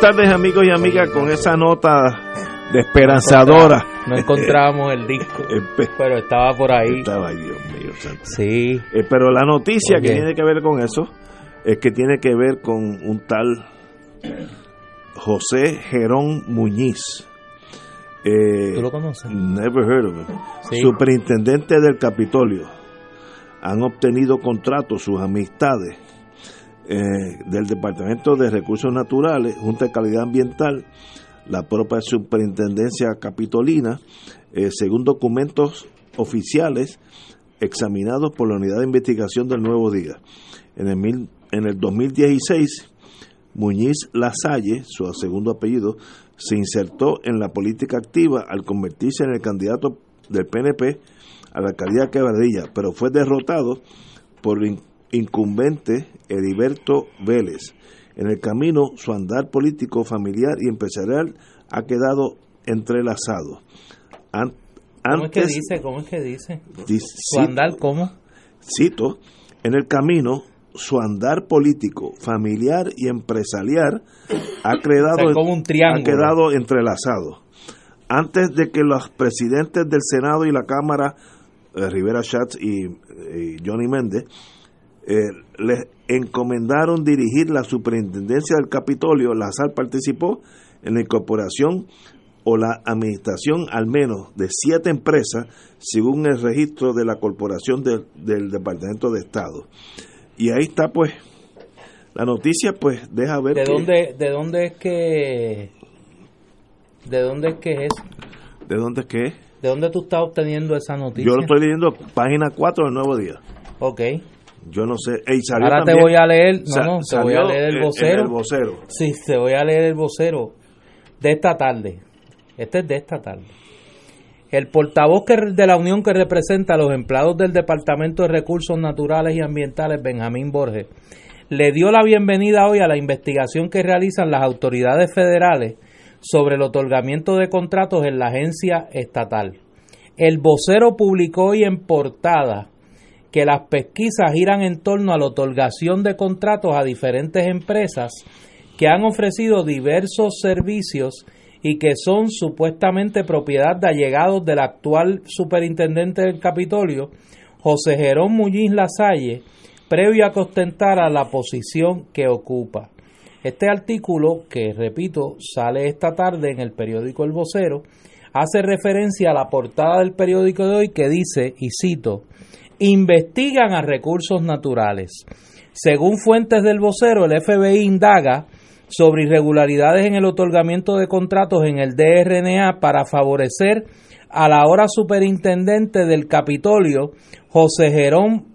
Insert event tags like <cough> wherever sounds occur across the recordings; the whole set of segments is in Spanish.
Buenas tardes amigos y amigas con esa nota de esperanzadora. No encontrábamos el disco, <laughs> pero estaba por ahí. Estaba ahí, Dios mío. Santo. Sí. Eh, pero la noticia que tiene que ver con eso es que tiene que ver con un tal José Gerón Muñiz. Eh, ¿Tú lo conoces? Never heard of him. Superintendente del Capitolio. Han obtenido contratos sus amistades eh, del Departamento de Recursos Naturales, Junta de Calidad Ambiental, la propia Superintendencia Capitolina, eh, según documentos oficiales examinados por la Unidad de Investigación del Nuevo Día. En el, en el 2016, Muñiz Lasalle, su segundo apellido, se insertó en la política activa al convertirse en el candidato del PNP a la alcaldía de Quebradilla, pero fue derrotado por incumbente Heriberto Vélez. En el camino, su andar político, familiar y empresarial ha quedado entrelazado. ¿Cómo es que dice? ¿Cómo es que dice? ¿Su andar cómo? Cito, en el camino, su andar político, familiar y empresarial ha, <coughs> quedado, como un triángulo. ha quedado entrelazado. Antes de que los presidentes del Senado y la Cámara, eh, Rivera Schatz y, y Johnny Méndez, eh, le encomendaron dirigir la superintendencia del Capitolio, la SAL participó en la incorporación o la administración al menos de siete empresas, según el registro de la corporación del Departamento de Estado. Y ahí está, pues, la noticia, pues, deja ver. ¿De dónde, de dónde es que, de dónde es que es? ¿De dónde es que es? ¿De dónde tú estás obteniendo esa noticia? Yo lo estoy leyendo, página 4 del Nuevo Día. Ok. Yo no sé. Ahora te voy a leer, no, no, te voy a leer el vocero. el vocero. Sí, te voy a leer el vocero de esta tarde. Este es de esta tarde. El portavoz de la Unión que representa a los empleados del Departamento de Recursos Naturales y Ambientales, Benjamín Borges, le dio la bienvenida hoy a la investigación que realizan las autoridades federales sobre el otorgamiento de contratos en la agencia estatal. El vocero publicó hoy en portada que las pesquisas giran en torno a la otorgación de contratos a diferentes empresas que han ofrecido diversos servicios y que son supuestamente propiedad de allegados del actual superintendente del Capitolio, José Jerón Muñiz Lasalle, previo a que la posición que ocupa. Este artículo, que repito, sale esta tarde en el periódico El Vocero, hace referencia a la portada del periódico de hoy que dice, y cito, investigan a recursos naturales. Según fuentes del vocero, el FBI indaga sobre irregularidades en el otorgamiento de contratos en el DRNA para favorecer a la ahora superintendente del Capitolio, José Jerón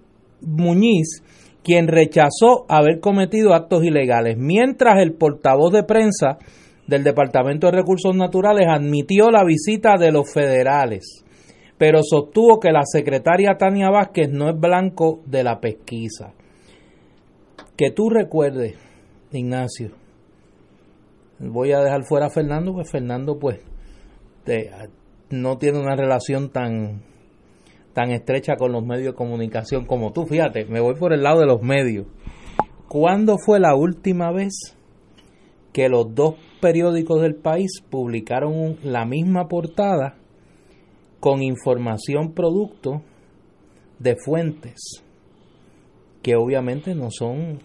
Muñiz, quien rechazó haber cometido actos ilegales, mientras el portavoz de prensa del Departamento de Recursos Naturales admitió la visita de los federales, pero sostuvo que la secretaria Tania Vázquez no es blanco de la pesquisa. Que tú recuerdes, Ignacio, voy a dejar fuera a Fernando, pues Fernando pues no tiene una relación tan tan estrecha con los medios de comunicación como tú. Fíjate, me voy por el lado de los medios. ¿Cuándo fue la última vez que los dos periódicos del país publicaron la misma portada con información producto de fuentes que obviamente no son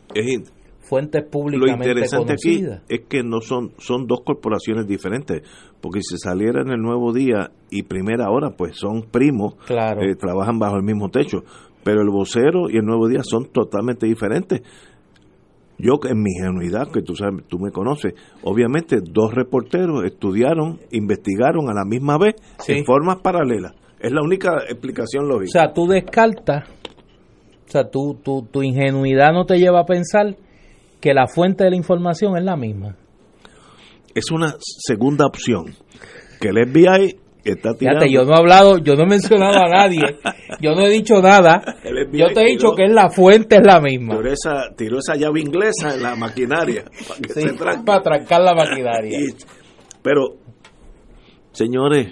fuentes públicamente Lo interesante aquí es que no son son dos corporaciones diferentes, porque si saliera en el Nuevo Día y Primera Hora, pues son primos, claro. Eh, trabajan bajo el mismo techo, pero el vocero y el Nuevo Día son totalmente diferentes. Yo, en mi ingenuidad, que tú sabes, tú me conoces, obviamente dos reporteros estudiaron, investigaron a la misma vez en formas paralelas. Es la única explicación lógica. O sea, tú descartas, o sea, tú, tu ingenuidad no te lleva a pensar que la fuente de la información es la misma. Es una segunda opción. Que el FBI está tirando. Fíjate, yo no he hablado, yo no he mencionado a nadie, yo no he dicho nada. Yo te he dicho que es la fuente es la misma. Tiró esa, tiró esa llave inglesa en la maquinaria para, trancar la maquinaria. pero, señores,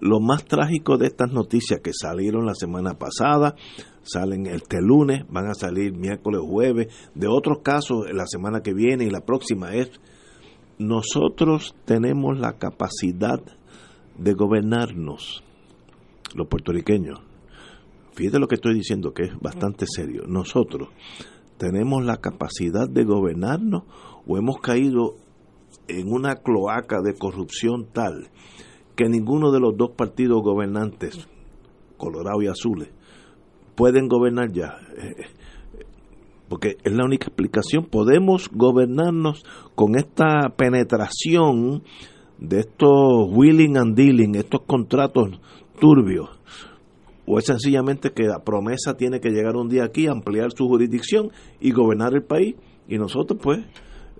lo más trágico de estas noticias que salieron la semana pasada, salen este lunes, van a salir miércoles, jueves, de otros casos la semana que viene y la próxima es, nosotros tenemos la capacidad de gobernarnos, los puertorriqueños. Fíjate lo que estoy diciendo, que es bastante serio. Nosotros tenemos la capacidad de gobernarnos o hemos caído en una cloaca de corrupción tal que ninguno de los dos partidos gobernantes, Colorado y Azules, pueden gobernar ya. Porque es la única explicación. Podemos gobernarnos con esta penetración de estos willing and dealing, estos contratos turbios. O es sencillamente que la promesa tiene que llegar un día aquí, ampliar su jurisdicción y gobernar el país. Y nosotros, pues,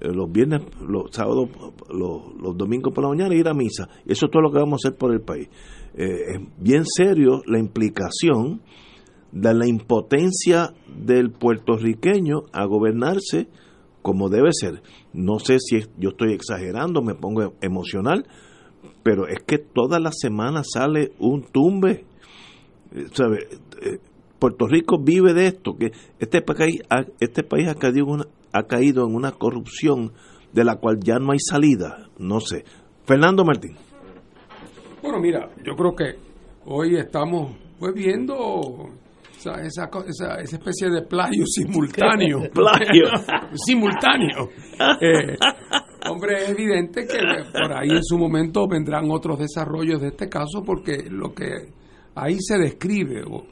eh, los viernes, los sábados, los, domingos por la mañana ir a misa. Eso es todo lo que vamos a hacer por el país. Eh, es bien serio la implicación de la impotencia del puertorriqueño a gobernarse como debe ser. No sé si yo estoy exagerando, me pongo emocional, pero es que todas las semanas sale un tumbe. Eh, ¿Sabe? Eh, Puerto Rico vive de esto, que este país, este país ha, caído una, ha caído en una corrupción de la cual ya no hay salida. No sé. Fernando Martín. Bueno, mira, yo creo que hoy estamos pues viendo esa, esa, esa, especie de plagio <laughs> simultáneo. <laughs> plagio. <laughs> simultáneo. Eh, hombre, es evidente que por ahí en su momento vendrán otros desarrollos de este caso porque lo que ahí se describe, o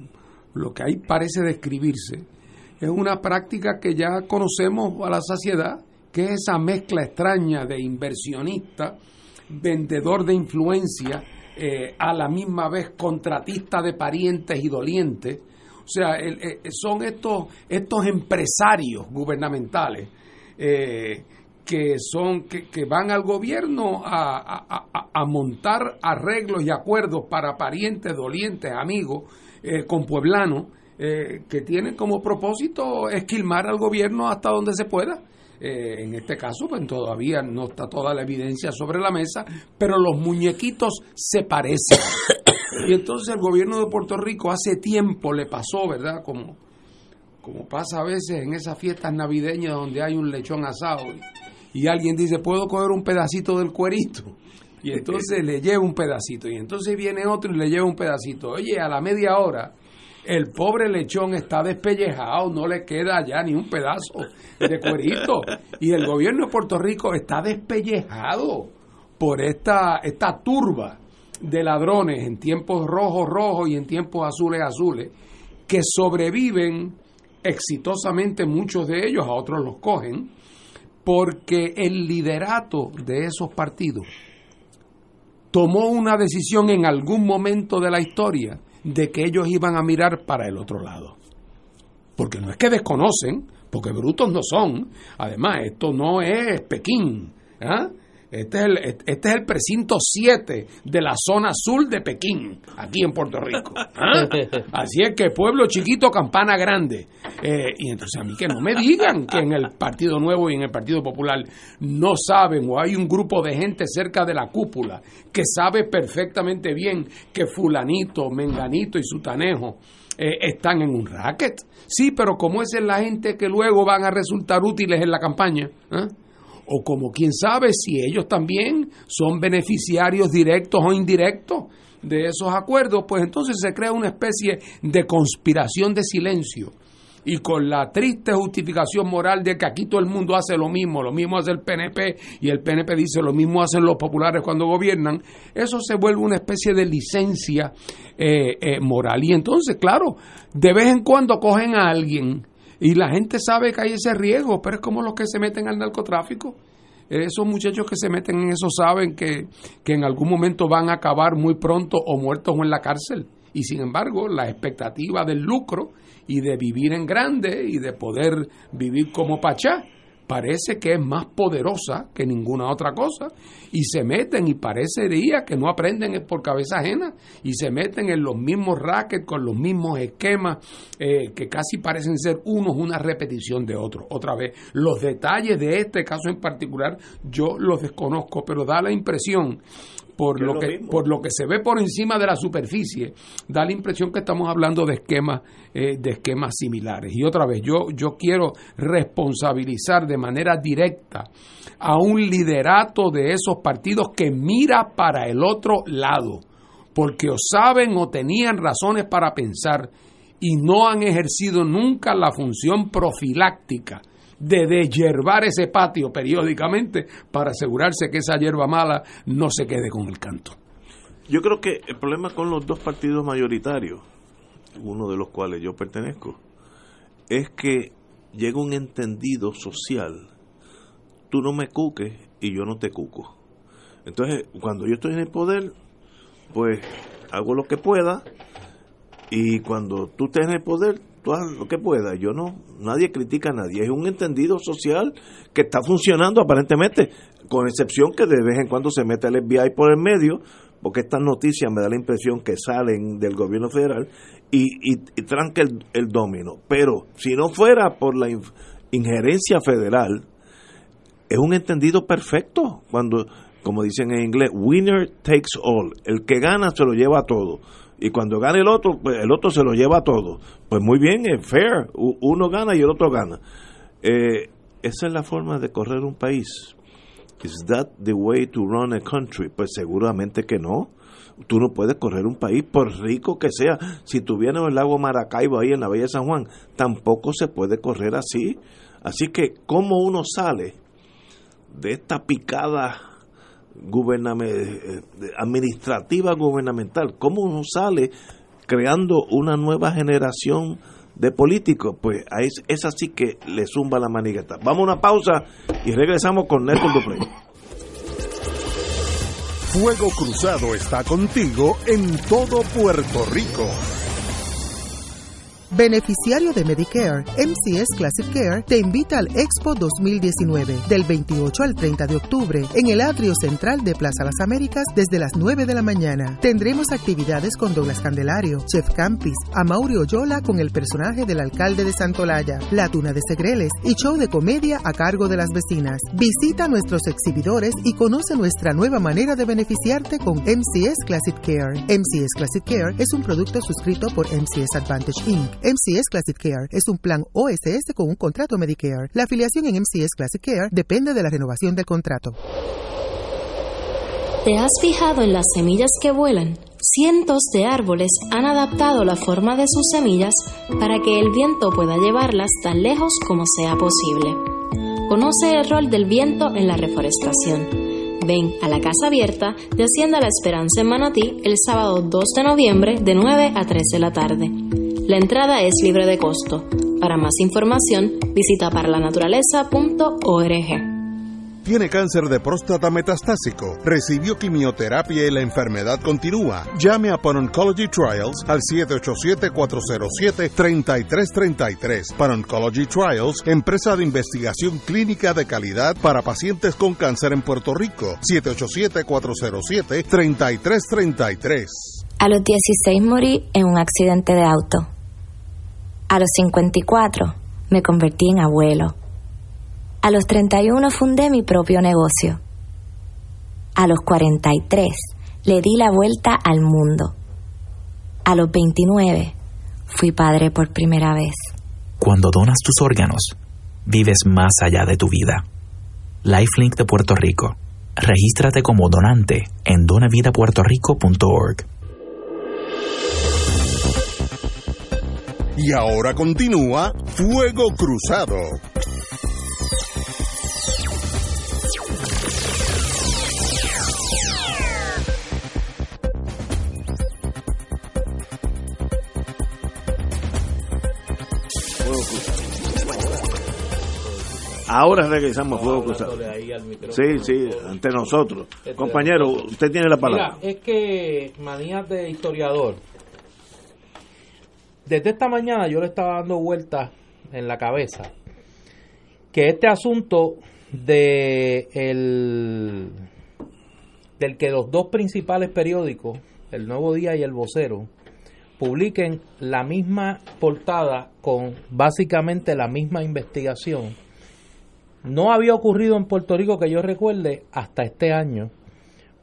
lo que ahí parece describirse, es una práctica que ya conocemos a la saciedad, que es esa mezcla extraña de inversionista, vendedor de influencia, eh, a la misma vez contratista de parientes y dolientes, o sea, eh, son estos, estos empresarios gubernamentales eh, que, son, que, van al gobierno a, montar arreglos y acuerdos para parientes, dolientes, amigos, eh, con pueblanos, que tienen como propósito esquilmar al gobierno hasta donde se pueda. En este caso, pues todavía no está toda la evidencia sobre la mesa, pero los muñequitos se parecen. <coughs> Y entonces el gobierno de Puerto Rico hace tiempo le pasó, ¿verdad? Como, como pasa a veces en esas fiestas navideñas donde hay un lechón asado y, alguien dice, ¿puedo coger un pedacito del cuerito? Y entonces le lleva un pedacito. Y entonces viene otro y le lleva un pedacito. Oye, a la media hora, el pobre lechón está despellejado, no le queda ya ni un pedazo de cuerito. Y el gobierno de Puerto Rico está despellejado por esta, esta turba de ladrones en tiempos rojos rojos y en tiempos azules azules que sobreviven exitosamente muchos de ellos, a otros los cogen, porque el liderato de esos partidos tomó una decisión en algún momento de la historia de que ellos iban a mirar para el otro lado. Porque no es que desconocen, porque brutos no son. Además, esto no es Pekín. ¿ah? Este es, el, este es el precinto 7 de la zona sur de Pekín, aquí en Puerto Rico. <laughs> ¿Ah? Así es que pueblo chiquito, campana grande. Eh, y entonces a mí que no me digan que en el Partido Nuevo y en el Partido Popular no saben o hay un grupo de gente cerca de la cúpula que sabe perfectamente bien que fulanito, menganito y sutanejo eh, están en un racket. Sí, pero como esa es la gente que luego van a resultar útiles en la campaña. ¿eh? O como quién sabe si ellos también son beneficiarios directos o indirectos de esos acuerdos, pues entonces se crea una especie de conspiración de silencio. Y con la triste justificación moral de que aquí todo el mundo hace lo mismo, lo mismo hace el PNP y el PNP dice lo mismo hacen los populares cuando gobiernan, eso se vuelve una especie de licencia eh, eh, moral. Y entonces, claro, de vez en cuando cogen a alguien y la gente sabe que hay ese riesgo, pero es como los que se meten al narcotráfico. Esos muchachos que se meten en eso saben que, que en algún momento van a acabar muy pronto o muertos o en la cárcel. Y sin embargo, la expectativa del lucro y de vivir en grande y de poder vivir como Pachá parece que es más poderosa que ninguna otra cosa y se meten y parecería que no aprenden por cabeza ajena y se meten en los mismos rackets con los mismos esquemas eh, que casi parecen ser unos una repetición de otros. Otra vez, los detalles de este caso en particular yo los desconozco, pero da la impresión por lo, que por lo que se ve por encima de la superficie da la impresión que estamos hablando de esquemas eh, de esquemas similares. Y otra vez yo yo quiero responsabilizar de manera directa a un liderato de esos partidos que mira para el otro lado porque o saben o tenían razones para pensar y no han ejercido nunca la función profiláctica de deshiervar ese patio periódicamente para asegurarse que esa hierba mala no se quede con el canto. Yo creo que el problema con los dos partidos mayoritarios, uno de los cuales yo pertenezco, es que llega un entendido social. Tú no me cuques y yo no te cuco. Entonces, cuando yo estoy en el poder, pues hago lo que pueda y cuando tú estés en el poder, lo que pueda. Yo no, nadie critica a nadie. Es un entendido social que está funcionando aparentemente, con excepción que de vez en cuando se mete el FBI por el medio, porque estas noticias me da la impresión que salen del gobierno federal y, y, tranca el, el domino. Pero si no fuera por la injerencia federal, es un entendido perfecto cuando, como dicen en inglés, winner takes all. El que gana se lo lleva todo y cuando gana el otro, pues el otro se lo lleva todo. Pues muy bien, es fair, uno gana y el otro gana. Eh, esa es la forma de correr un país. ¿Is that the way to run a country? Pues seguramente que no. Tú no puedes correr un país, por rico que sea. Si tuvieras el lago Maracaibo ahí en la Bella de San Juan, tampoco se puede correr así. Así que, ¿cómo uno sale de esta picada eh, administrativa gubernamental. ¿Cómo uno sale creando una nueva generación de políticos? Pues es, es así que le zumba la manigueta. Vamos a una pausa y regresamos con Néstor Duprey. Fuego Cruzado está contigo en todo Puerto Rico. Beneficiario de Medicare, MCS Classic Care te invita al Expo 2019 del 28 al 30 de octubre en el atrio central de Plaza Las Américas desde las 9 de la mañana. Tendremos actividades con Douglas Candelario, Chef Campis, Amaury Oyola con el personaje del alcalde de Santolaya, La Tuna de Segreles y show de comedia a cargo de las vecinas. Visita nuestros exhibidores y conoce nuestra nueva manera de beneficiarte con MCS Classic Care. MCS Classic Care es un producto suscrito por MCS Advantage Inc MCS Classic Care es un plan OSS con un contrato Medicare. La afiliación en MCS Classic Care depende de la renovación del contrato. ¿Te has fijado en las semillas que vuelan? Cientos de árboles han adaptado la forma de sus semillas para que el viento pueda llevarlas tan lejos como sea posible. Conoce el rol del viento en la reforestación. Ven a la Casa Abierta de Hacienda La Esperanza en Manatí el sábado 2 de noviembre de 9 a 3 de la tarde. La entrada es libre de costo. Para más información, visita paralanaturaleza.org. tiene cáncer de próstata metastásico, recibió quimioterapia y la enfermedad continúa. Llame a Pan Oncology Trials al 787-407-3333. Pan Oncology Trials, empresa de investigación clínica de calidad para pacientes con cáncer en Puerto Rico. 787-407-3333. A los 16 morí en un accidente de auto. A los 54 me convertí en abuelo. A los 31 fundé mi propio negocio. A los 43 le di la vuelta al mundo. A los 29 fui padre por primera vez. Cuando donas tus órganos, vives más allá de tu vida. Lifelink de Puerto Rico. Regístrate como donante en donavidapuertorico.org. Y ahora continúa Fuego Cruzado. Ahora regresamos a Fuego Cruzado. Sí, sí, ante nosotros. Compañero, usted tiene la palabra. Mira, es que manías de historiador. Desde esta mañana yo le estaba dando vueltas en la cabeza que este asunto de el del que los dos principales periódicos, El Nuevo Día y El Vocero, publiquen la misma portada con básicamente la misma investigación no había ocurrido en Puerto Rico que yo recuerde hasta este año,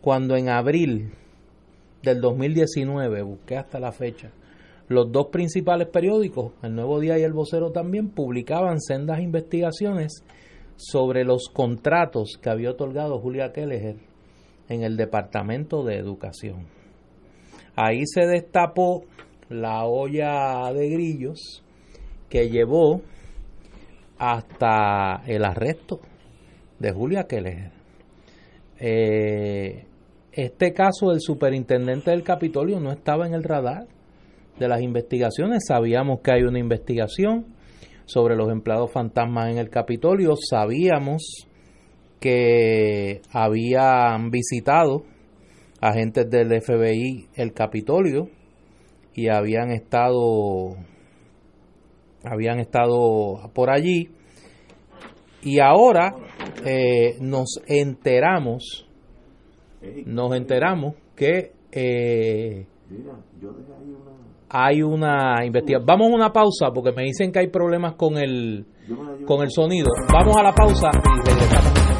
cuando en abril del 2019, busqué hasta la fecha, los dos principales periódicos, El Nuevo Día y El Vocero también, publicaban sendas investigaciones sobre los contratos que había otorgado Julia Kelleher en el Departamento de Educación. Ahí se destapó la olla de grillos que llevó hasta el arresto de Julia Keller. Eh, este caso del superintendente del Capitolio no estaba en el radar de las investigaciones. Sabíamos que hay una investigación sobre los empleados fantasmas en el Capitolio. Sabíamos que habían visitado agentes del FBI el Capitolio y habían estado habían estado por allí y ahora eh, nos enteramos nos enteramos que eh, hay una investigación vamos a una pausa porque me dicen que hay problemas con el con el sonido. Vamos a la pausa y regresamos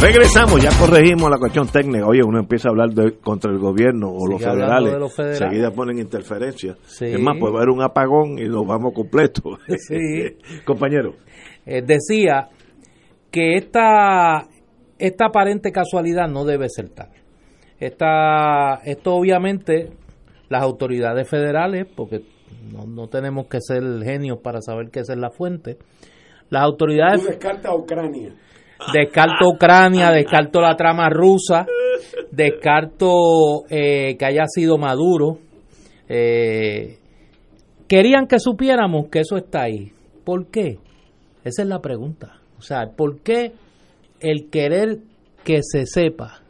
Regresamos, ya corregimos la cuestión técnica. Oye, uno empieza a hablar de, contra el gobierno o los federales, enseguida ponen interferencia. Es más, puede haber un apagón y nos vamos completos. <laughs> Sí. <laughs> Compañero. Eh, decía que esta, esta aparente casualidad no debe ser tal. Esta, esto obviamente las autoridades federales, porque no, no tenemos que ser genios para saber qué es la fuente, las autoridades... Tú descarta Ucrania descarto <laughs> Ucrania, descarto la trama rusa, descarto eh, que haya sido Maduro. Eh, querían que supiéramos que eso está ahí. ¿Por qué? Esa es la pregunta. O sea, ¿por qué el querer que se sepa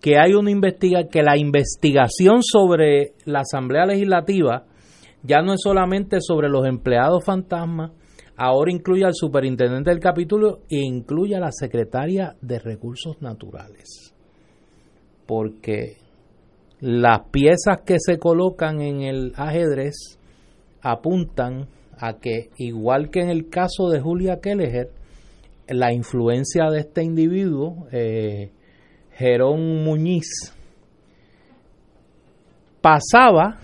que hay una investiga que la investigación sobre la Asamblea Legislativa ya no es solamente sobre los empleados fantasmas, ahora incluye al superintendente del capítulo e incluye a la secretaria de Recursos Naturales. Porque las piezas que se colocan en el ajedrez apuntan a que, igual que en el caso de Julia Kelleher, la influencia de este individuo, eh, Jerón Muñiz, pasaba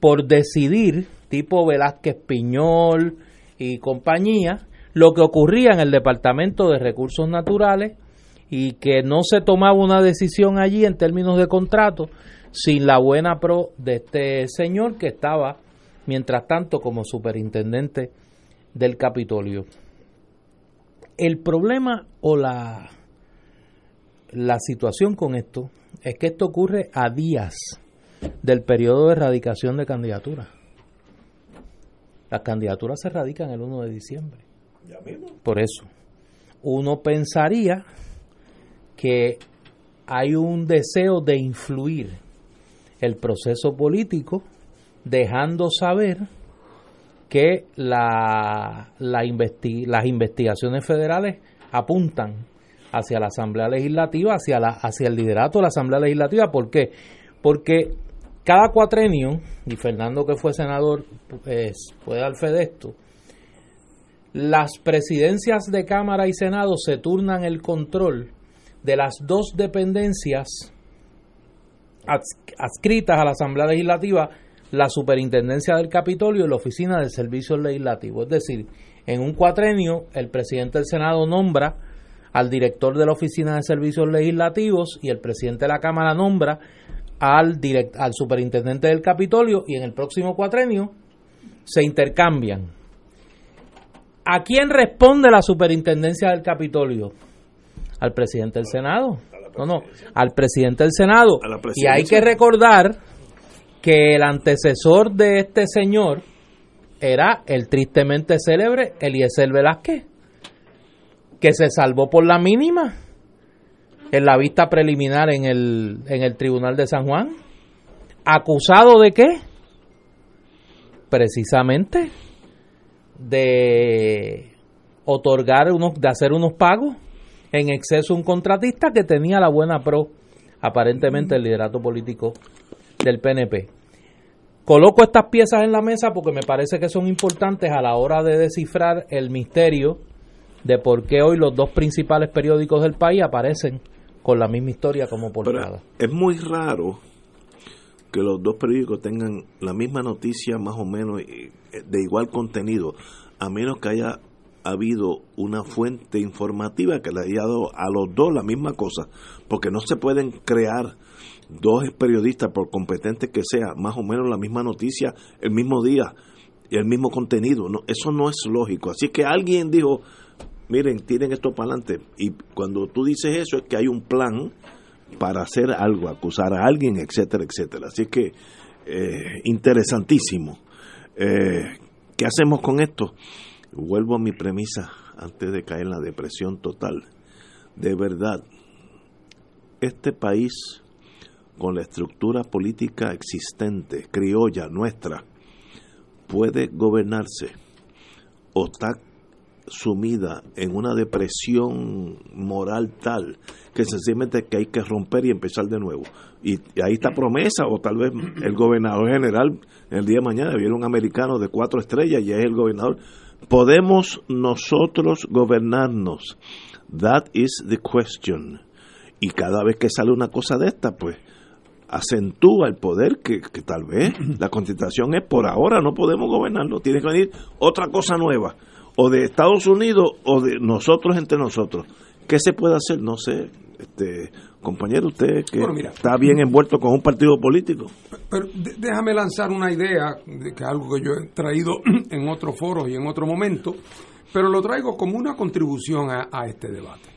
por decidir, tipo Velázquez Piñol, y compañía, lo que ocurría en el Departamento de Recursos Naturales y que no se tomaba una decisión allí en términos de contrato sin la buena pro de este señor que estaba, mientras tanto, como superintendente del Capitolio. El problema o la, la situación con esto es que esto ocurre a días del periodo de erradicación de candidaturas. Las candidaturas se radican el 1 de diciembre. Por eso, uno pensaría que hay un deseo de influir el proceso político dejando saber que la, las investigaciones federales apuntan hacia la Asamblea Legislativa, hacia, la, hacia el liderato de la Asamblea Legislativa. ¿Por qué? Porque cada cuatrenio, y Fernando que fue senador pues, puede dar fe de esto, las presidencias de Cámara y Senado se turnan el control de las dos dependencias adscritas a la Asamblea Legislativa, la Superintendencia del Capitolio y la Oficina de Servicios Legislativos. Es decir, en un cuatrenio el presidente del Senado nombra al director de la Oficina de Servicios Legislativos y el presidente de la Cámara nombra al, al superintendente del Capitolio y en el próximo cuatrenio se intercambian. ¿A quién responde la superintendencia del Capitolio? Al presidente del Senado. No, no, al presidente del Senado. Y hay que recordar que el antecesor de este señor era el tristemente célebre Eliezer Velázquez, que se salvó por la mínima en la vista preliminar en el, en el Tribunal de San Juan. ¿Acusado de qué? Precisamente de otorgar unos, de hacer unos pagos en exceso a un contratista que tenía la buena pro, aparentemente el liderato político del PNP. Coloco estas piezas en la mesa porque me parece que son importantes a la hora de descifrar el misterio de por qué hoy los dos principales periódicos del país aparecen con la misma historia como portada. es muy raro que los dos periódicos tengan la misma noticia más o menos eh, de igual contenido, a menos que haya habido una fuente informativa que le haya dado a los dos la misma cosa, porque no se pueden crear dos periodistas, por competentes que sea, más o menos la misma noticia el mismo día y el mismo contenido. No, eso no es lógico. Así que alguien dijo, miren, tienen esto para adelante. Y cuando tú dices eso es que hay un plan para hacer algo, acusar a alguien, etcétera, etcétera. Así que eh, interesantísimo. Eh, ¿Qué hacemos con esto? Vuelvo a mi premisa antes de caer en la depresión total. De verdad, este país, con la estructura política existente, criolla, nuestra, puede gobernarse o está sumida en una depresión moral tal que sencillamente que hay que romper y empezar de nuevo. Y, ahí está promesa, o tal vez el gobernador general el día de mañana viene un americano de cuatro estrellas y es el gobernador. ¿Podemos nosotros gobernarnos? That is the question. Y cada vez que sale una cosa de esta, pues acentúa el poder que, que tal vez la constitución es por ahora no podemos gobernarlo, tiene que venir otra cosa nueva o de Estados Unidos o de nosotros entre nosotros. ¿Qué se puede hacer? No sé. Este, compañero, usted que está bien envuelto con un partido político. Pero déjame lanzar una idea, de que algo que yo he traído <clears throat> en otros foros y en otro momento, pero lo traigo como una contribución a, este debate.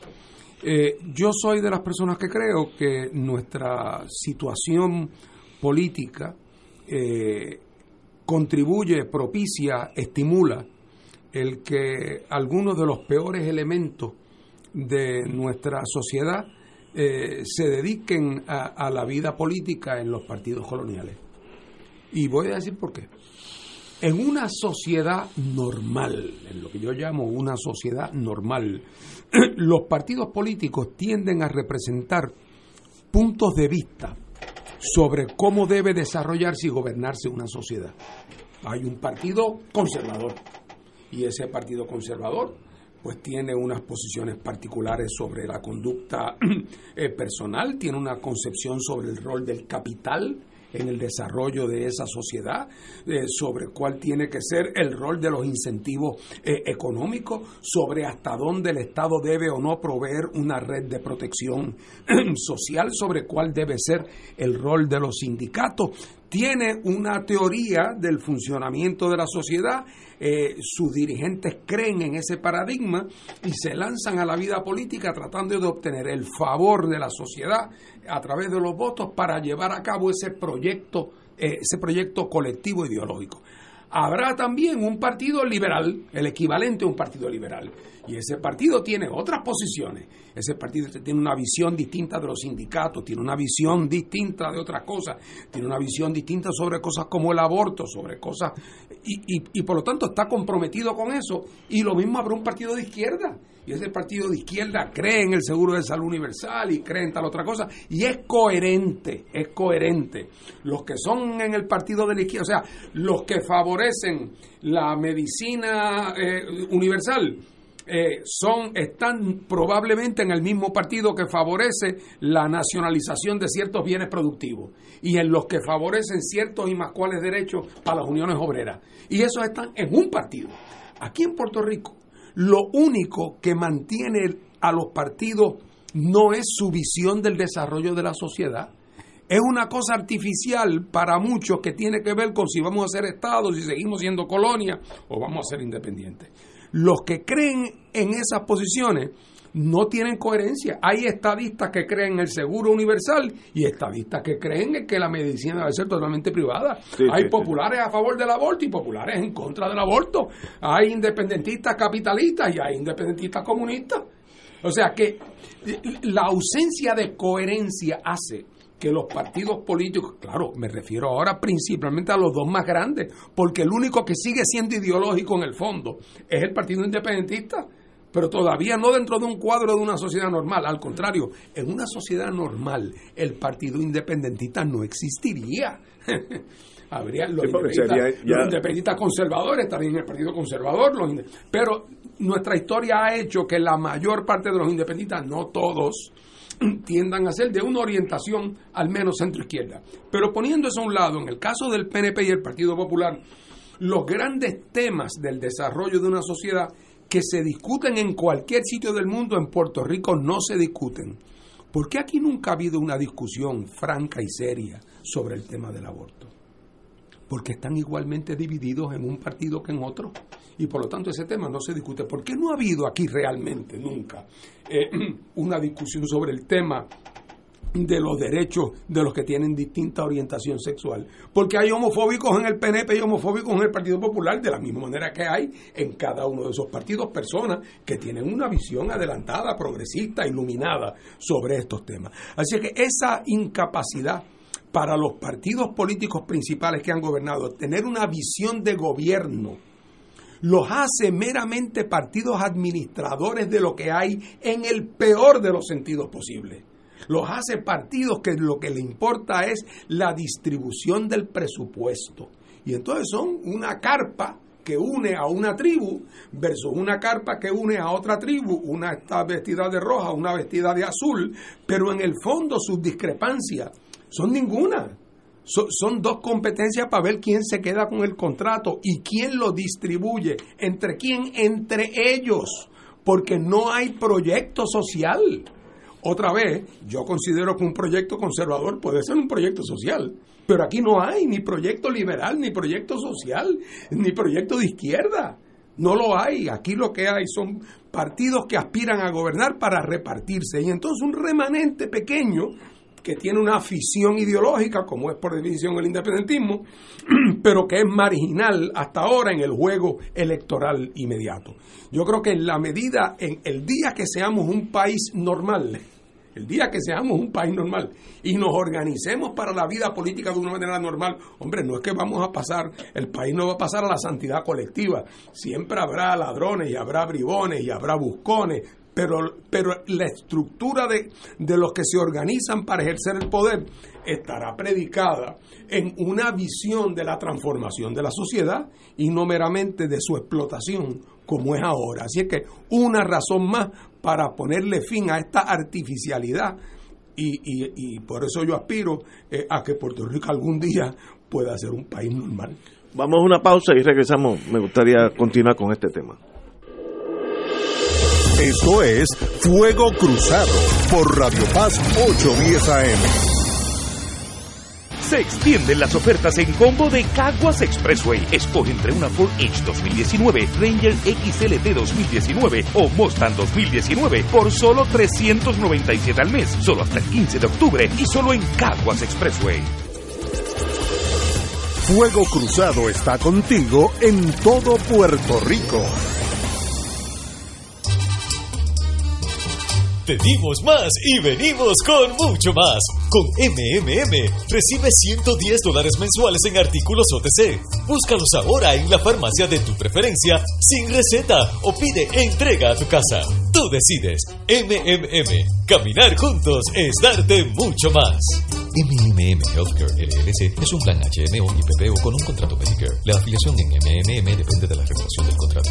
Eh, yo soy de las personas que creo que nuestra situación política eh, contribuye, propicia, estimula el que algunos de los peores elementos de nuestra sociedad eh, se dediquen a, la vida política en los partidos coloniales. Y voy a decir por qué. En una sociedad normal, en lo que yo llamo una sociedad normal, <clears throat> los partidos políticos tienden a representar puntos de vista sobre cómo debe desarrollarse y gobernarse una sociedad. Hay un partido conservador, y ese partido conservador pues tiene unas posiciones particulares sobre la conducta <clears throat> eh, personal, tiene una concepción sobre el rol del capital en el desarrollo de esa sociedad, eh, sobre cuál tiene que ser el rol de los incentivos eh, económicos, sobre hasta dónde el Estado debe o no proveer una red de protección <clears throat> social, sobre cuál debe ser el rol de los sindicatos tiene una teoría del funcionamiento de la sociedad, eh, sus dirigentes creen en ese paradigma y se lanzan a la vida política tratando de obtener el favor de la sociedad a través de los votos para llevar a cabo ese proyecto, eh, ese proyecto colectivo ideológico habrá también un partido liberal, el equivalente a un partido liberal. Y ese partido tiene otras posiciones. Ese partido tiene una visión distinta de los sindicatos, tiene una visión distinta de otras cosas, tiene una visión distinta sobre cosas como el aborto, sobre cosas... Y, y, y por lo tanto está comprometido con eso. Y lo mismo habrá un partido de izquierda y ese partido de izquierda cree en el seguro de salud universal y cree en tal otra cosa, y es coherente, es coherente. Los que son en el partido de la izquierda, o sea, los que favorecen la medicina eh, universal, eh, son están probablemente en el mismo partido que favorece la nacionalización de ciertos bienes productivos y en los que favorecen ciertos y más cuales derechos para las uniones obreras. Y esos están en un partido. Aquí en Puerto Rico lo único que mantiene a los partidos no es su visión del desarrollo de la sociedad. Es una cosa artificial para muchos que tiene que ver con si vamos a ser Estado, si seguimos siendo colonia o vamos a ser independientes. Los que creen en esas posiciones no tienen coherencia. Hay estadistas que creen en el seguro universal y estadistas que creen en que la medicina debe ser totalmente privada. Hay populares a favor del aborto y populares en contra del aborto. Hay independentistas capitalistas y hay independentistas comunistas. O sea que la ausencia de coherencia hace que los partidos políticos, claro, me refiero ahora principalmente a los dos más grandes, porque el único que sigue siendo ideológico en el fondo es el Partido Independentista pero todavía no dentro de un cuadro de una sociedad normal. Al contrario, en una sociedad normal el partido independentista no existiría. <laughs> Habría los, independentistas, conservadores estarían en el partido conservador, pero nuestra historia ha hecho que la mayor parte de los independentistas, no todos, <clears throat> tiendan a ser de una orientación al menos centro-izquierda. Pero poniendo eso a un lado, en el caso del PNP y el Partido Popular, los grandes temas del desarrollo de una sociedad que se discuten en cualquier sitio del mundo, en Puerto Rico no se discuten. ¿Por qué aquí nunca ha habido una discusión franca y seria sobre el tema del aborto? Porque están igualmente divididos en un partido que en otro. Y por lo tanto ese tema no se discute. ¿Por qué no ha habido aquí realmente nunca eh, <clears throat> una discusión sobre el tema de los derechos de los que tienen distinta orientación sexual. Porque hay homofóbicos en el PNP y homofóbicos en el Partido Popular, de la misma manera que hay en cada uno de esos partidos personas que tienen una visión adelantada, progresista, iluminada sobre estos temas. Así que esa incapacidad para los partidos políticos principales que han gobernado, tener una visión de gobierno, los hace meramente partidos administradores de lo que hay en el peor de los sentidos posibles los hace partidos que lo que le importa es la distribución del presupuesto. Y entonces son una carpa que une a una tribu versus una carpa que une a otra tribu, una está vestida de roja, una vestida de azul, pero en el fondo sus discrepancias son ninguna. son dos competencias para ver quién se queda con el contrato y quién lo distribuye. ¿Entre quién? Entre ellos. Porque no hay proyecto social. Otra vez, yo considero que un proyecto conservador puede ser un proyecto social, pero aquí no hay ni proyecto liberal, ni proyecto social, ni proyecto de izquierda. No lo hay. Aquí lo que hay son partidos que aspiran a gobernar para repartirse. Y entonces un remanente pequeño que tiene una afición ideológica, como es por definición el independentismo, <clears throat> pero que es marginal hasta ahora en el juego electoral inmediato. Yo creo que en la medida, en el día que seamos un país normal, el día que seamos un país normal y nos organicemos para la vida política de una manera normal, hombre, no es que vamos a pasar, el país no va a pasar a la santidad colectiva. Siempre habrá ladrones y habrá bribones y habrá buscones, pero, pero la estructura de, de los que se organizan para ejercer el poder estará predicada en una visión de la transformación de la sociedad y no meramente de su explotación como es ahora. Así es que una razón más para ponerle fin a esta artificialidad y, y, por eso yo aspiro eh, a que Puerto Rico algún día pueda ser un país normal. Vamos a una pausa y regresamos. Me gustaría continuar con este tema. Esto es Fuego Cruzado por Radio Paz 810 AM. Se extienden las ofertas en combo de Caguas Expressway. Escoge entre una Ford Edge 2019, Ranger XLT 2019 o Mustang 2019 por solo 397 al mes, solo hasta el 15 de octubre y solo en Caguas Expressway. Fuego Cruzado está contigo en todo Puerto Rico. Pedimos más y venimos con mucho más. Con MMM recibe 110 dólares mensuales en artículos OTC. Búscalos ahora en la farmacia de tu preferencia sin receta o pide entrega a tu casa. Tú decides. MMM. Caminar juntos es darte mucho más. MMM Healthcare LLC es un plan HMO y PPO con un contrato Medicare. La afiliación en MMM depende de la renovación del contrato.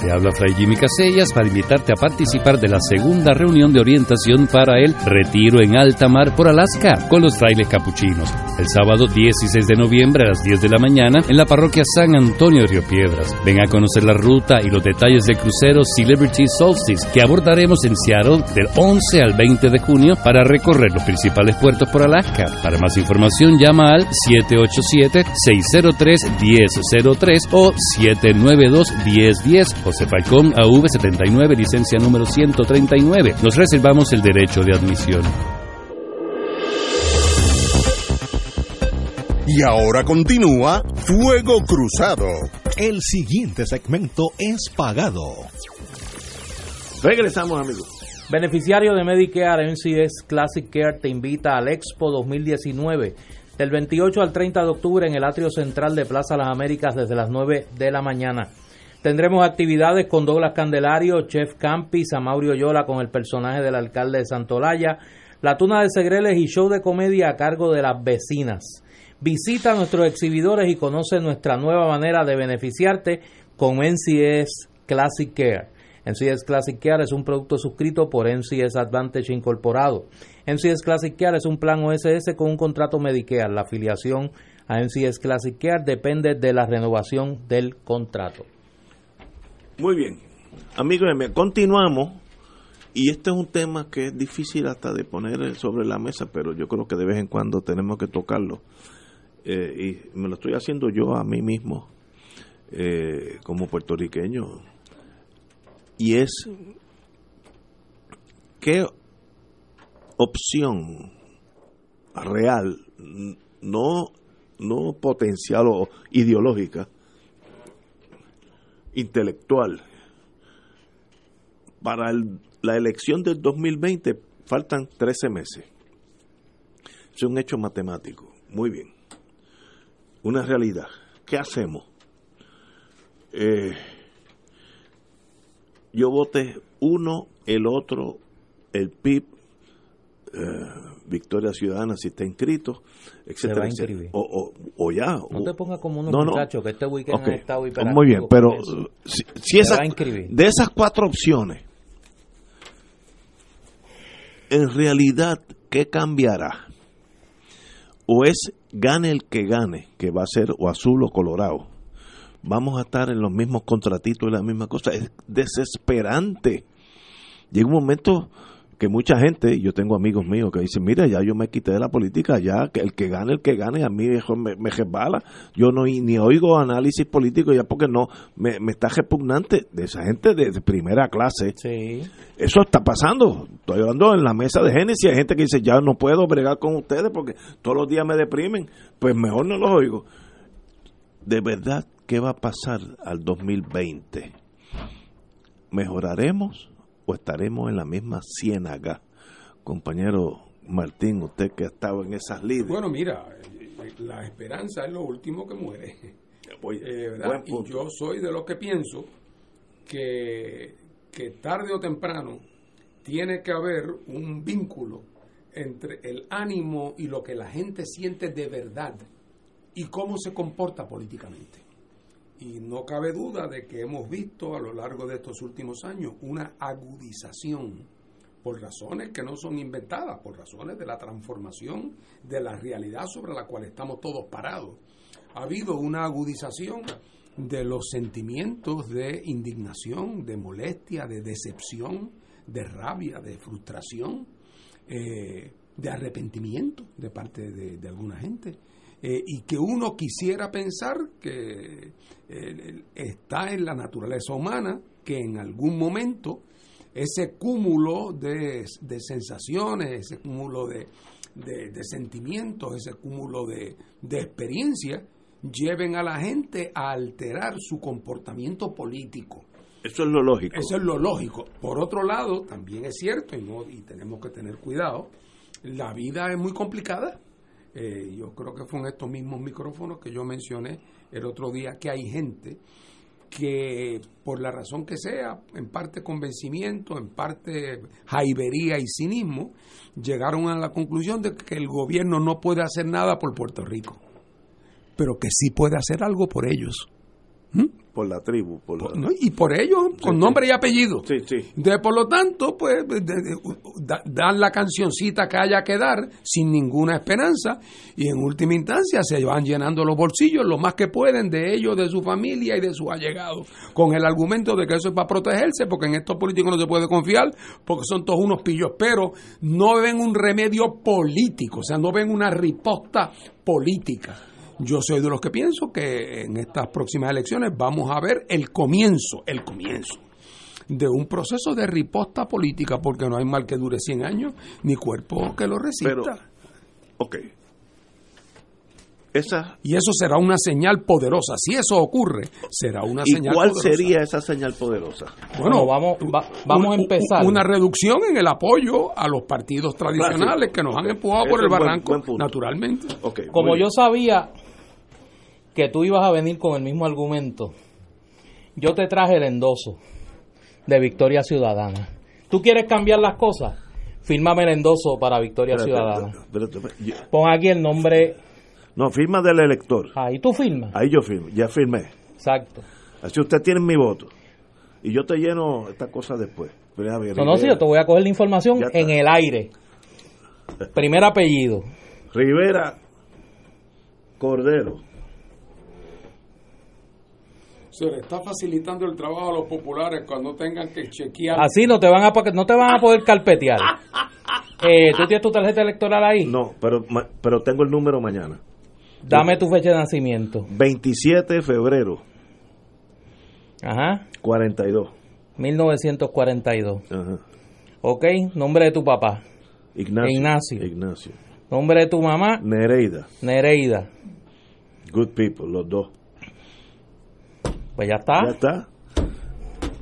Te habla Fray Jimmy Casellas para invitarte a participar de la segunda reunión de orientación para el Retiro en Alta Mar por Alaska con los frailes capuchinos. El sábado 16 de noviembre a las 10 de la mañana en la parroquia San Antonio de Río Piedras. Ven a conocer la ruta y los detalles del crucero Celebrity Solstice que abordaremos en Seattle del 11 al 20 de junio para recorrer los principales puertos por Alaska. Para más información llama al 787-603-1003 o 792-1010 José Falcón, AV79, licencia número 139. Nos reservamos el derecho de admisión. Y ahora continúa Fuego Cruzado. El siguiente segmento es pagado. Regresamos, amigos. Beneficiario de Medicare NCS Classic Care te invita al Expo 2019 del 28 al 30 de octubre en el atrio central de Plaza Las Américas desde las 9 de la mañana. Tendremos actividades con Douglas Candelario, Chef Campi, Samaurio Yola con el personaje del alcalde de Santolaya, La Tuna de Segreles y show de comedia a cargo de las vecinas. Visita a nuestros exhibidores y conoce nuestra nueva manera de beneficiarte con NCS Classic Care. NCS Classic Care es un producto suscrito por NCS Advantage Incorporado. NCS Classic Care es un plan OSS con un contrato Medicare. La afiliación a NCS Classic Care depende de la renovación del contrato. Muy bien. Amigos, continuamos. Y este es un tema que es difícil hasta de poner sobre la mesa, pero yo creo que de vez en cuando tenemos que tocarlo. Eh, y me lo estoy haciendo yo a mí mismo, eh, como puertorriqueño. Y es, ¿qué opción real, no, no potencial o ideológica, intelectual. Para la elección del 2020 faltan 13 meses. Es un hecho matemático. Muy bien. Una realidad. ¿Qué hacemos? Eh, yo voté uno, el otro, el PIB, eh, Victoria Ciudadana si está inscrito, etcétera, O, o, ya. No te pongas como unos muchachos que este weekend okay. han estado Muy bien, pero si, de esas cuatro opciones, en realidad, ¿qué cambiará? O es gane el que gane, que va a ser o azul o colorado. Vamos a estar en los mismos contratitos y la misma cosa. Es desesperante. Llega un momento que mucha gente, yo tengo amigos míos que dicen, mira, ya yo me quité de la política, ya que el que gane, el que gane, a mí me, me resbala. Yo no ni oigo análisis político ya porque no, me, está repugnante de esa gente de, primera clase. Sí. Eso está pasando. Estoy hablando en la mesa de Génesis, hay gente que dice, ya no puedo bregar con ustedes porque todos los días me deprimen. Pues mejor no los oigo. De verdad, ¿qué va a pasar al 2020? ¿Mejoraremos? Estaremos en la misma ciénaga. Compañero Martín, usted que ha estado en esas líneas. Bueno, mira, la esperanza es lo último que muere. Eh, y yo soy de los que pienso que, que tarde o temprano tiene que haber un vínculo entre el ánimo y lo que la gente siente de verdad y cómo se comporta políticamente. Y no cabe duda de que hemos visto a lo largo de estos últimos años una agudización por razones que no son inventadas, por razones de la transformación de la realidad sobre la cual estamos todos parados. Ha habido una agudización de los sentimientos de indignación, de molestia, de decepción, de rabia, de frustración, eh, de arrepentimiento de parte de, alguna gente. Eh, y que uno quisiera pensar que eh, está en la naturaleza humana que en algún momento ese cúmulo de, sensaciones, ese cúmulo de, sentimientos, ese cúmulo de, de experiencias, lleven a la gente a alterar su comportamiento político. Eso es lo lógico. Eso es lo lógico. Por otro lado, también es cierto, y, no, y tenemos que tener cuidado, la vida es muy complicada. Eh, yo creo que fue en estos mismos micrófonos que yo mencioné el otro día que hay gente que por la razón que sea, en parte convencimiento, en parte jaibería y cinismo, llegaron a la conclusión de que el gobierno no puede hacer nada por Puerto Rico, pero que sí puede hacer algo por ellos. ¿Mm? Por la tribu. Por y por ellos, con nombre y apellido. Sí, sí. por lo tanto, pues, dan la cancioncita que haya que dar sin ninguna esperanza y en última instancia se van llenando los bolsillos lo más que pueden de ellos, de su familia y de sus allegados, con el argumento de que eso es para protegerse, porque en estos políticos no se puede confiar, porque son todos unos pillos, pero no ven un remedio político, o sea, no ven una riposta política yo soy de los que pienso que en estas próximas elecciones vamos a ver el comienzo, el comienzo de un proceso de riposta política, porque no hay mal que dure 100 años, ni cuerpo que lo resista. ok. Esa... Y eso será una señal poderosa. Si eso ocurre, será una ¿Y señal cuál sería esa señal poderosa? Bueno, vamos, vamos a empezar. Una reducción en el apoyo a los partidos tradicionales que nos han empujado por el barranco, naturalmente. Como yo sabía que tú ibas a venir con el mismo argumento, yo te traje el endoso de Victoria Ciudadana. ¿Tú quieres cambiar las cosas? Fírmame el endoso para Victoria Ciudadana. Pon aquí el nombre. No, firma del elector. Ahí tú firmas. Ahí yo firmo, ya firmé. Exacto. Así usted tiene mi voto. Y yo te lleno esta cosa después. no, no, sí, yo te voy a coger la información en el aire. Primer apellido. Rivera Cordero. Se le está facilitando el trabajo a los populares cuando tengan que chequear. Así no te van a no te van a poder carpetear. <laughs> eh, ¿Tú tienes tu tarjeta electoral ahí? No, pero pero tengo el número mañana. Dame tu fecha de nacimiento. 27 de febrero. Ajá. 42. 1942. Ajá. Ok, nombre de tu papá. Ignacio. Ignacio. Ignacio. Nombre de tu mamá. Nereida. Nereida. Good people, los dos. Pues ya está. Ya está.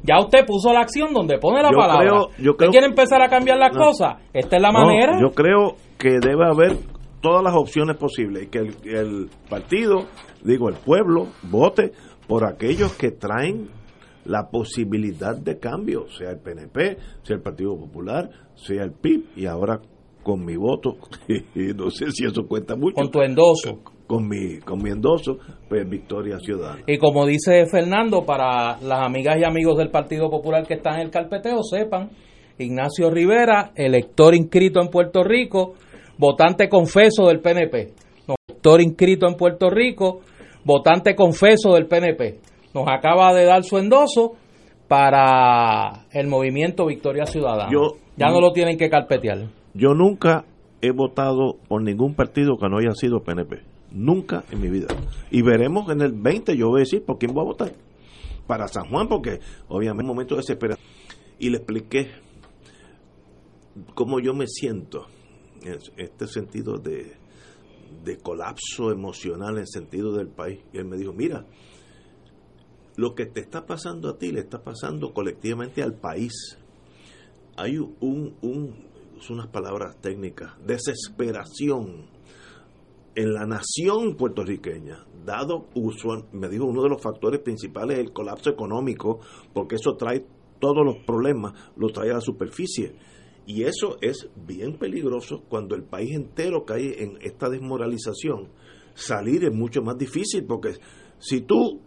Ya usted puso la acción donde pone la palabra. yo ¿Usted quiere empezar a cambiar las cosas? Esta es la manera. Yo creo que debe haber todas las opciones posibles y que el, partido, digo, el pueblo, vote por aquellos que traen la posibilidad de cambio, sea el PNP, sea el Partido Popular, sea el PIB, y ahora con mi voto, <laughs> no sé si eso cuenta mucho. Con tu endoso con mi, con mi endoso, pues Victoria Ciudadana. Y como dice Fernando, para las amigas y amigos del Partido Popular que están en el carpeteo, sepan, Ignacio Rivera, elector inscrito en Puerto Rico, votante confeso del PNP. elector inscrito en Puerto Rico, votante confeso del PNP. Nos acaba de dar su endoso para el movimiento Victoria Ciudadana. ya no lo tienen que carpetear. Yo nunca he votado por ningún partido que no haya sido PNP. Nunca en mi vida. Y veremos en el 20, yo voy a decir por quién voy a votar. Para San Juan, porque obviamente es un momento de desesperación. Y le expliqué cómo yo me siento en este sentido de, de colapso emocional en sentido del país. Y él me dijo, mira, lo que te está pasando a ti le está pasando colectivamente al país. Hay un, un unas palabras técnicas, desesperación en la nación puertorriqueña, dado uso, me dijo uno de los factores principales es el colapso económico, porque eso trae todos los problemas, los trae a la superficie. Y eso es bien peligroso cuando el país entero cae en esta desmoralización. Salir es mucho más difícil porque si tú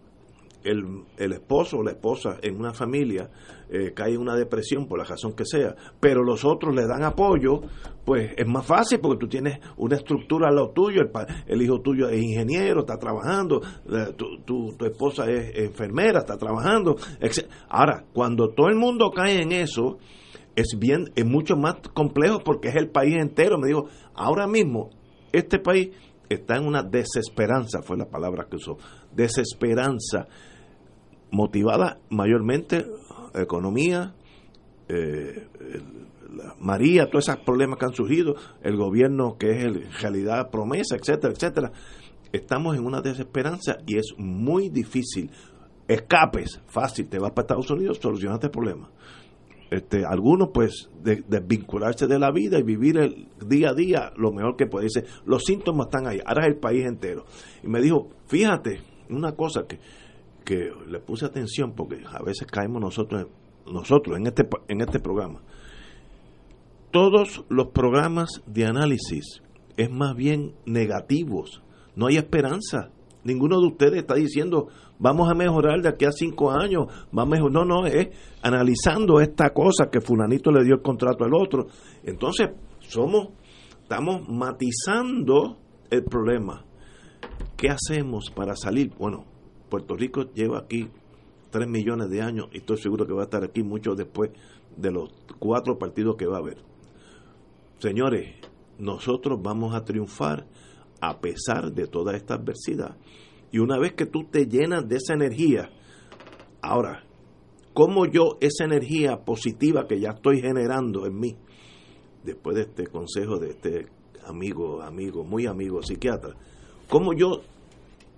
el, el, esposo o la esposa en una familia eh, cae en una depresión por la razón que sea, pero los otros le dan apoyo, pues es más fácil porque tú tienes una estructura a lo tuyo, el, el hijo tuyo es ingeniero, está trabajando, tu, tu, esposa es enfermera, está trabajando. Ahora, cuando todo el mundo cae en eso, es bien, es mucho más complejo porque es el país entero. Me digo, ahora mismo, este país está en una desesperanza, fue la palabra que usó, desesperanza motivada mayormente economía, eh, María, todos esos problemas que han surgido, el gobierno que es en realidad promesa, etcétera, etcétera. Estamos en una desesperanza y es muy difícil. Escapes, fácil, te vas para Estados Unidos, solucionaste el problema. Este, algunos pues desvincularse de, de la vida y vivir el día a día lo mejor que puede. Dice, los síntomas están ahí, ahora es el país entero. Y me dijo, fíjate, una cosa que que le puse atención porque a veces caemos nosotros nosotros en este en este programa. Todos los programas de análisis es más bien negativos. No hay esperanza. Ninguno de ustedes está diciendo vamos a mejorar de aquí a cinco años va mejor no no es analizando esta cosa que fulanito le dio el contrato al otro. Entonces somos estamos matizando el problema. Qué hacemos para salir bueno Puerto Rico lleva aquí tres millones de años y estoy seguro que va a estar aquí mucho después de los cuatro partidos que va a haber. Señores, nosotros vamos a triunfar a pesar de toda esta adversidad. Y una vez que tú te llenas de esa energía, ahora, ¿cómo yo esa energía positiva que ya estoy generando en mí, después de este consejo de este amigo, amigo, muy amigo psiquiatra, cómo yo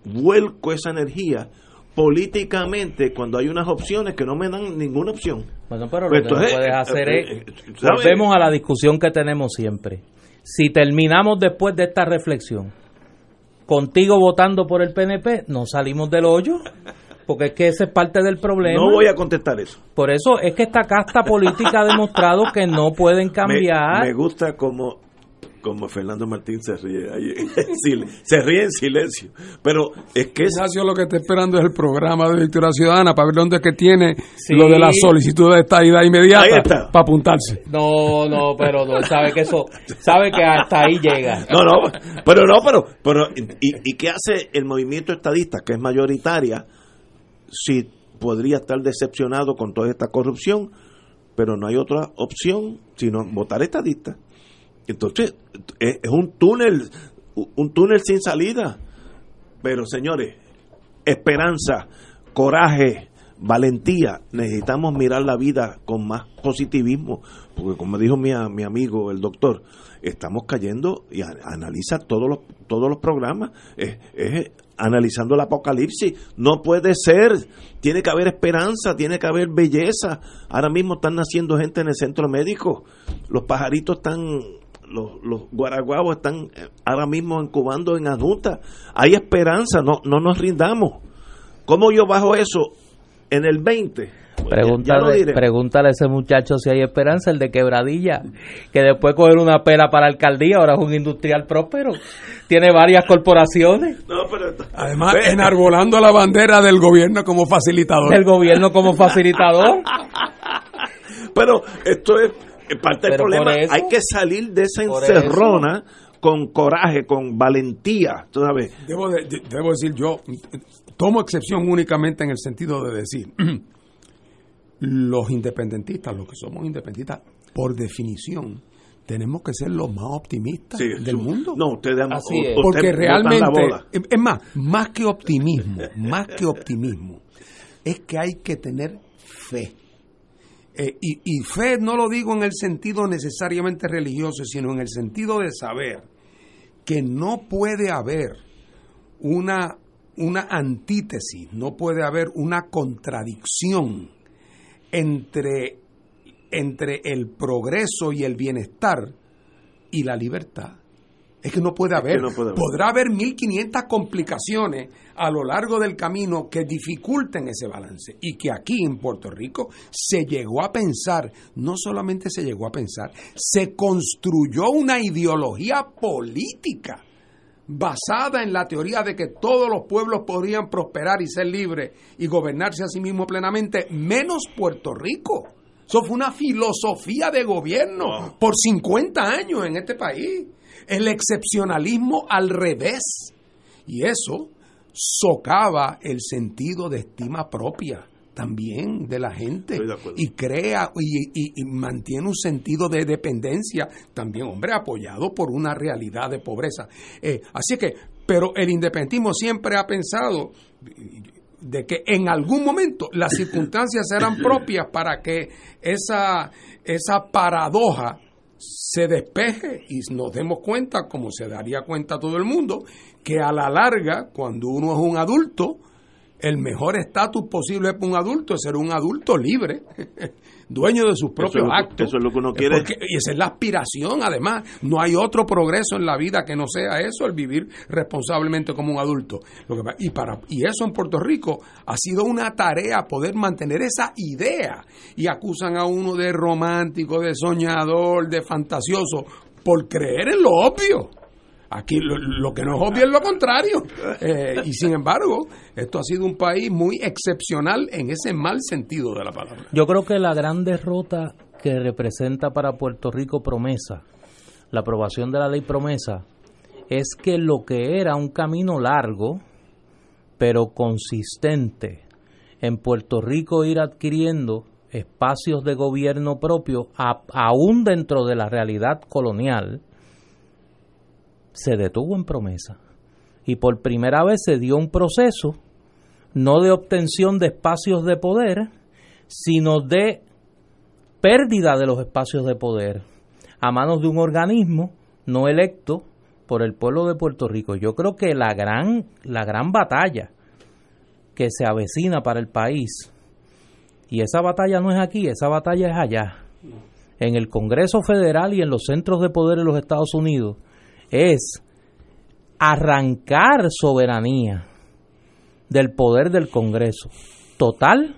vuelco esa energía políticamente cuando hay unas opciones que no me dan ninguna opción. Bueno, pero lo pues que puedes hacer es, eh, eh, volvemos a la discusión que tenemos siempre. Si terminamos después de esta reflexión, contigo votando por el PNP, no salimos del hoyo. Porque es que ese es parte del problema. No voy a contestar eso. Por eso es que esta casta política ha demostrado que no pueden <laughs> cambiar. Me, me gusta como como Fernando Martín se ríe ahí, <laughs> se ríe en silencio. Pero es que... Ignacio lo que está esperando es el programa de Victoria Ciudadana para ver dónde es que tiene lo de la solicitud de estadidad inmediata para apuntarse. No, no, pero no, sabe que eso, sabe que hasta ahí llega. No, no, pero no, pero, pero ¿y, y qué hace el movimiento estadista, que es mayoritaria, si podría estar decepcionado con toda esta corrupción? Pero no hay otra opción sino votar estadista. Entonces, es, un túnel, un túnel sin salida. Pero señores, esperanza, coraje, valentía, necesitamos mirar la vida con más positivismo, porque como dijo mi, mi amigo el doctor, estamos cayendo y analiza todos los, todos los programas, es, es, analizando el apocalipsis, no puede ser, tiene que haber esperanza, tiene que haber belleza, ahora mismo están naciendo gente en el centro médico, los pajaritos están los, los guaraguabos están eh, ahora mismo incubando en adulta. Hay esperanza, no, no nos rindamos. ¿Cómo yo bajo eso en el 20? Pues pregúntale, pregúntale a ese muchacho si hay esperanza, el de quebradilla, que después coger una pera para alcaldía, ahora es un industrial próspero, tiene varias corporaciones. Además, enarbolando la bandera del gobierno como facilitador. El gobierno como facilitador. <laughs> pero esto es parte del problema, hay que salir de esa encerrona con coraje, con valentía, ¿tú sabes? Debo, debo decir, yo tomo excepción únicamente en el sentido de decir, <clears throat> los independentistas, los que somos independentistas, por definición, tenemos que ser los más optimistas del mundo. No, usted, Así Porque realmente, es más, más que optimismo, más que optimismo, es que hay que tener fe. Eh, y, fe no lo digo en el sentido necesariamente religioso, sino en el sentido de saber que no puede haber una, una antítesis, no puede haber una contradicción entre, entre el progreso y el bienestar y la libertad. Es que no puede haber. Podrá haber 1.500 complicaciones a lo largo del camino que dificulten ese balance. Y que aquí en Puerto Rico se llegó a pensar, no solamente se llegó a pensar, se construyó una ideología política basada en la teoría de que todos los pueblos podrían prosperar y ser libres y gobernarse a sí mismos plenamente, menos Puerto Rico. Eso fue una filosofía de gobierno por 50 años en este país el excepcionalismo al revés. Y eso socava el sentido de estima propia también de la gente y crea y, mantiene un sentido de dependencia también, hombre, apoyado por una realidad de pobreza. Eh, así que, pero el independentismo siempre ha pensado de que en algún momento las circunstancias serán <laughs> propias para que esa, esa paradoja se despeje y nos demos cuenta, como se daría cuenta todo el mundo, que a la larga, cuando uno es un adulto, el mejor estatus posible para un adulto es ser un adulto libre, <laughs> dueño de sus propios actos. Eso es lo que uno quiere. y esa es la aspiración, además. No hay otro progreso en la vida que no sea eso, el vivir responsablemente como un adulto. Lo que, y, para, y eso en Puerto Rico ha sido una tarea poder mantener esa idea. Y acusan a uno de romántico, de soñador, de fantasioso, por creer en lo obvio. Aquí lo, que no es obvio es lo contrario. <laughs> Eh, y sin embargo, esto ha sido un país muy excepcional en ese mal sentido de la palabra. Yo creo que la gran derrota que representa para Puerto Rico promesa, la aprobación de la ley promesa, es que lo que era un camino largo, pero consistente, en Puerto Rico ir adquiriendo espacios de gobierno propio, aún dentro de la realidad colonial, se detuvo en promesa. Y por primera vez se dio un proceso no de obtención de espacios de poder, sino de pérdida de los espacios de poder a manos de un organismo no electo por el pueblo de Puerto Rico. Yo creo que la gran, la gran batalla que se avecina para el país, y esa batalla no es aquí, esa batalla es allá, en el Congreso Federal y en los centros de poder de los Estados Unidos, es arrancar soberanía del poder del Congreso, total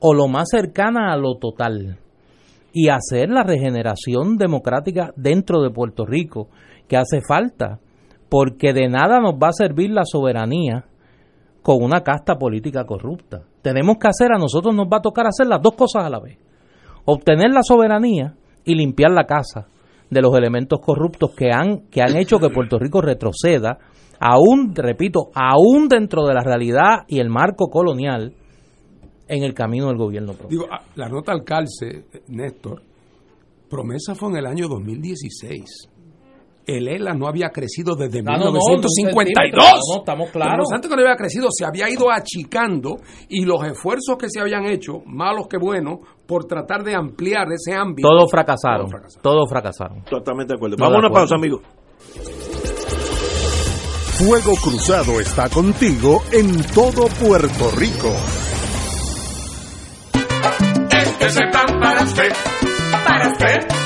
o lo más cercana a lo total, y hacer la regeneración democrática dentro de Puerto Rico que hace falta, porque de nada nos va a servir la soberanía con una casta política corrupta. Tenemos que hacer, a nosotros nos va a tocar hacer las dos cosas a la vez, obtener la soberanía y limpiar la casa de los elementos corruptos que han, que han hecho que Puerto Rico retroceda, aún, repito, aún dentro de la realidad y el marco colonial, en el camino del gobierno. Digo, ah, la nota al calce, Néstor, promesa fue en el año 2016 el ELA no había crecido desde 1952. No, estamos claros. antes que no había crecido, se había ido achicando y los esfuerzos que se habían hecho, malos que buenos, por tratar de ampliar ese ámbito. Todos fracasaron. Todos fracasaron. Totalmente de acuerdo. Vamos a una pausa, amigos. Fuego Cruzado está contigo en todo Puerto Rico. Este es el plan para usted, para usted.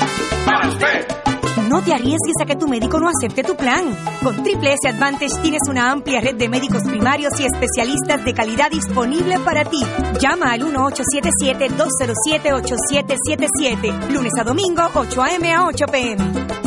Te arriesgues a que tu médico no acepte tu plan. Con Triple S Advantage tienes una amplia red de médicos primarios y especialistas de calidad disponible para ti. Llama al 1877-207-8777. Lunes a domingo, 8 a.m. a 8 p.m.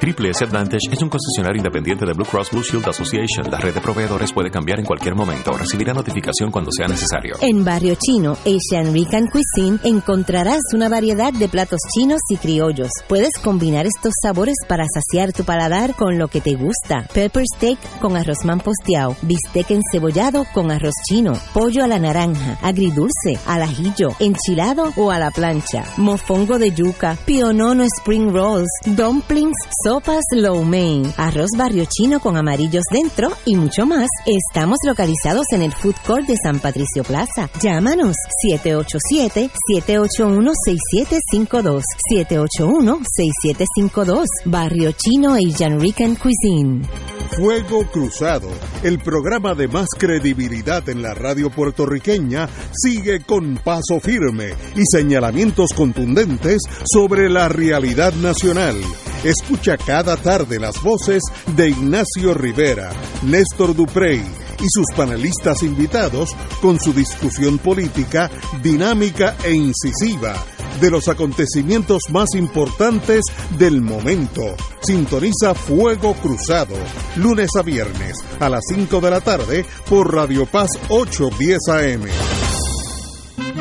Triple S Advantage es un concesionario independiente de Blue Cross Blue Shield Association. La red de proveedores puede cambiar en cualquier momento. Recibirá notificación cuando sea necesario. En Barrio Chino, Asian Rican Cuisine, encontrarás una variedad de platos chinos y criollos. Puedes combinar estos sabores para saciar tu paladar con lo que te gusta. Pepper steak con arroz manposteado, bistec encebollado con arroz chino, pollo a la naranja, agridulce, al ajillo, enchilado o a la plancha, mofongo de yuca, pionono spring roll dumplings, sopas low mein, arroz barrio chino con amarillos dentro y mucho más. Estamos localizados en el Food Court de San Patricio Plaza. Llámanos 787-781-6752. 781-6752. Barrio Chino Asian Rican Cuisine. Fuego Cruzado, el programa de más credibilidad en la radio puertorriqueña, sigue con paso firme y señalamientos contundentes sobre la realidad nacional Escucha cada tarde las voces de Ignacio Rivera, Néstor Duprey y sus panelistas invitados con su discusión política dinámica e incisiva de los acontecimientos más importantes del momento. Sintoniza Fuego Cruzado, lunes a viernes a las 5 de la tarde por Radio Paz 810 AM.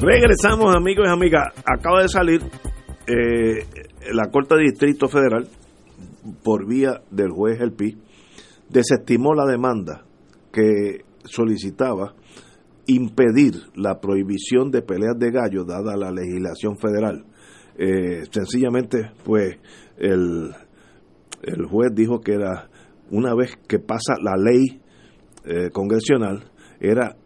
Regresamos, amigos y amigas. Acaba de salir eh, la Corte de Distrito Federal, por vía del juez El Pi, desestimó la demanda que solicitaba impedir la prohibición de peleas de gallo dada la legislación federal. Eh, sencillamente, pues, el, el juez dijo que era una vez que pasa la ley eh, congresional, era,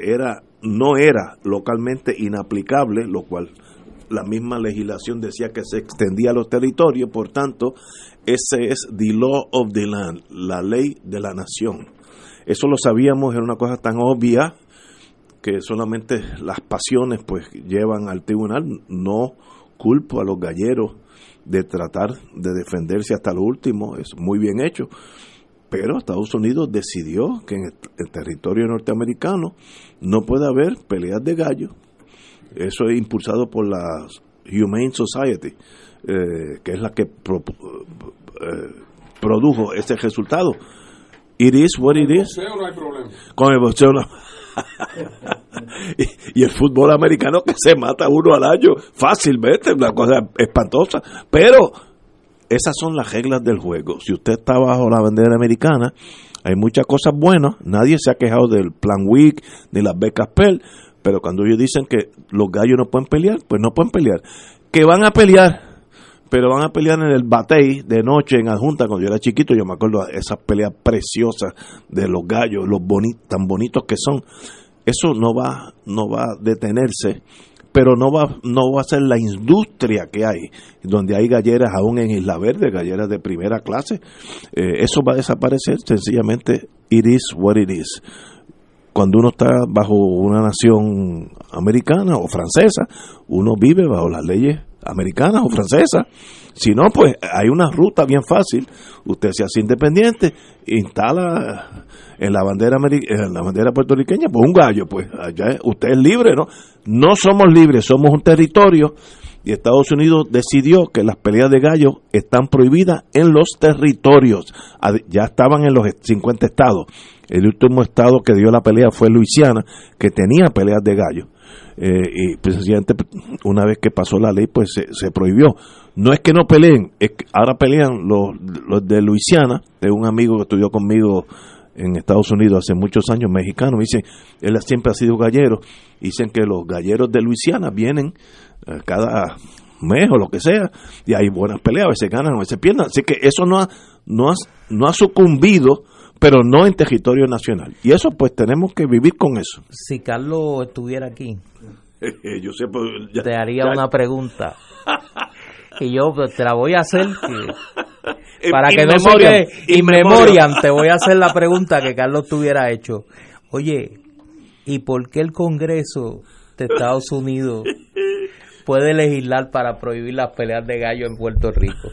era no era localmente inaplicable, lo cual la misma legislación decía que se extendía a los territorios, por tanto, ese es the law of the land, la ley de la nación. Eso lo sabíamos, era una cosa tan obvia que solamente las pasiones pues llevan al tribunal, no culpo a los galleros de tratar de defenderse hasta lo último, es muy bien hecho, pero Estados Unidos decidió que en el territorio norteamericano no puede haber peleas de gallo. Eso es impulsado por la Humane Society, eh, que es la que eh, produjo ese resultado. It is what it is. no hay problema. Con el boxeo no. <laughs> y, y, el fútbol americano que se mata uno al año fácilmente, una cosa espantosa. Pero esas son las reglas del juego. Si usted está bajo la bandera americana, hay muchas cosas buenas. Nadie se ha quejado del plan WIC ni las becas PEL, pero cuando ellos dicen que los gallos no pueden pelear, pues no pueden pelear. Que van a pelear, pero van a pelear en el batey de noche en adjunta. Cuando yo era chiquito, yo me acuerdo de esas peleas preciosas de los gallos, los bonitos, tan bonitos que son. Eso no va, no va a detenerse pero no va, no va a ser la industria que hay, donde hay galleras aún en Isla Verde, galleras de primera clase. Eh, eso va a desaparecer, sencillamente, it is what it is. Cuando uno está bajo una nación americana o francesa, uno vive bajo las leyes americanas o francesas. Si no, pues hay una ruta bien fácil. Usted se hace independiente, instala en la bandera en la bandera puertorriqueña, pues un gallo, pues allá usted es libre, ¿no? No somos libres, somos un territorio y Estados Unidos decidió que las peleas de gallos están prohibidas en los territorios. Ya estaban en los 50 estados. El último estado que dio la pelea fue Luisiana, que tenía peleas de gallos. Eh, y precisamente una vez que pasó la ley, pues se, prohibió. No es que no peleen, es que ahora pelean los, los de Luisiana, de un amigo que estudió conmigo en Estados Unidos hace muchos años, mexicano, dice, él siempre ha sido gallero, dicen que los galleros de Luisiana vienen eh, cada mes o lo que sea, y hay buenas peleas, a veces ganan, a veces pierden, así que eso no no ha, no ha sucumbido, pero no en territorio nacional, y eso pues tenemos que vivir con eso. Si Carlos estuviera aquí, <laughs> yo sé, pues, te haría una pregunta. <laughs> y yo pues, te la voy a hacer <laughs> para que no se quede y memoriam te voy a hacer la pregunta que Carlos tuviera hecho oye ¿y por qué el Congreso de Estados Unidos puede legislar para prohibir las peleas de gallo en Puerto Rico?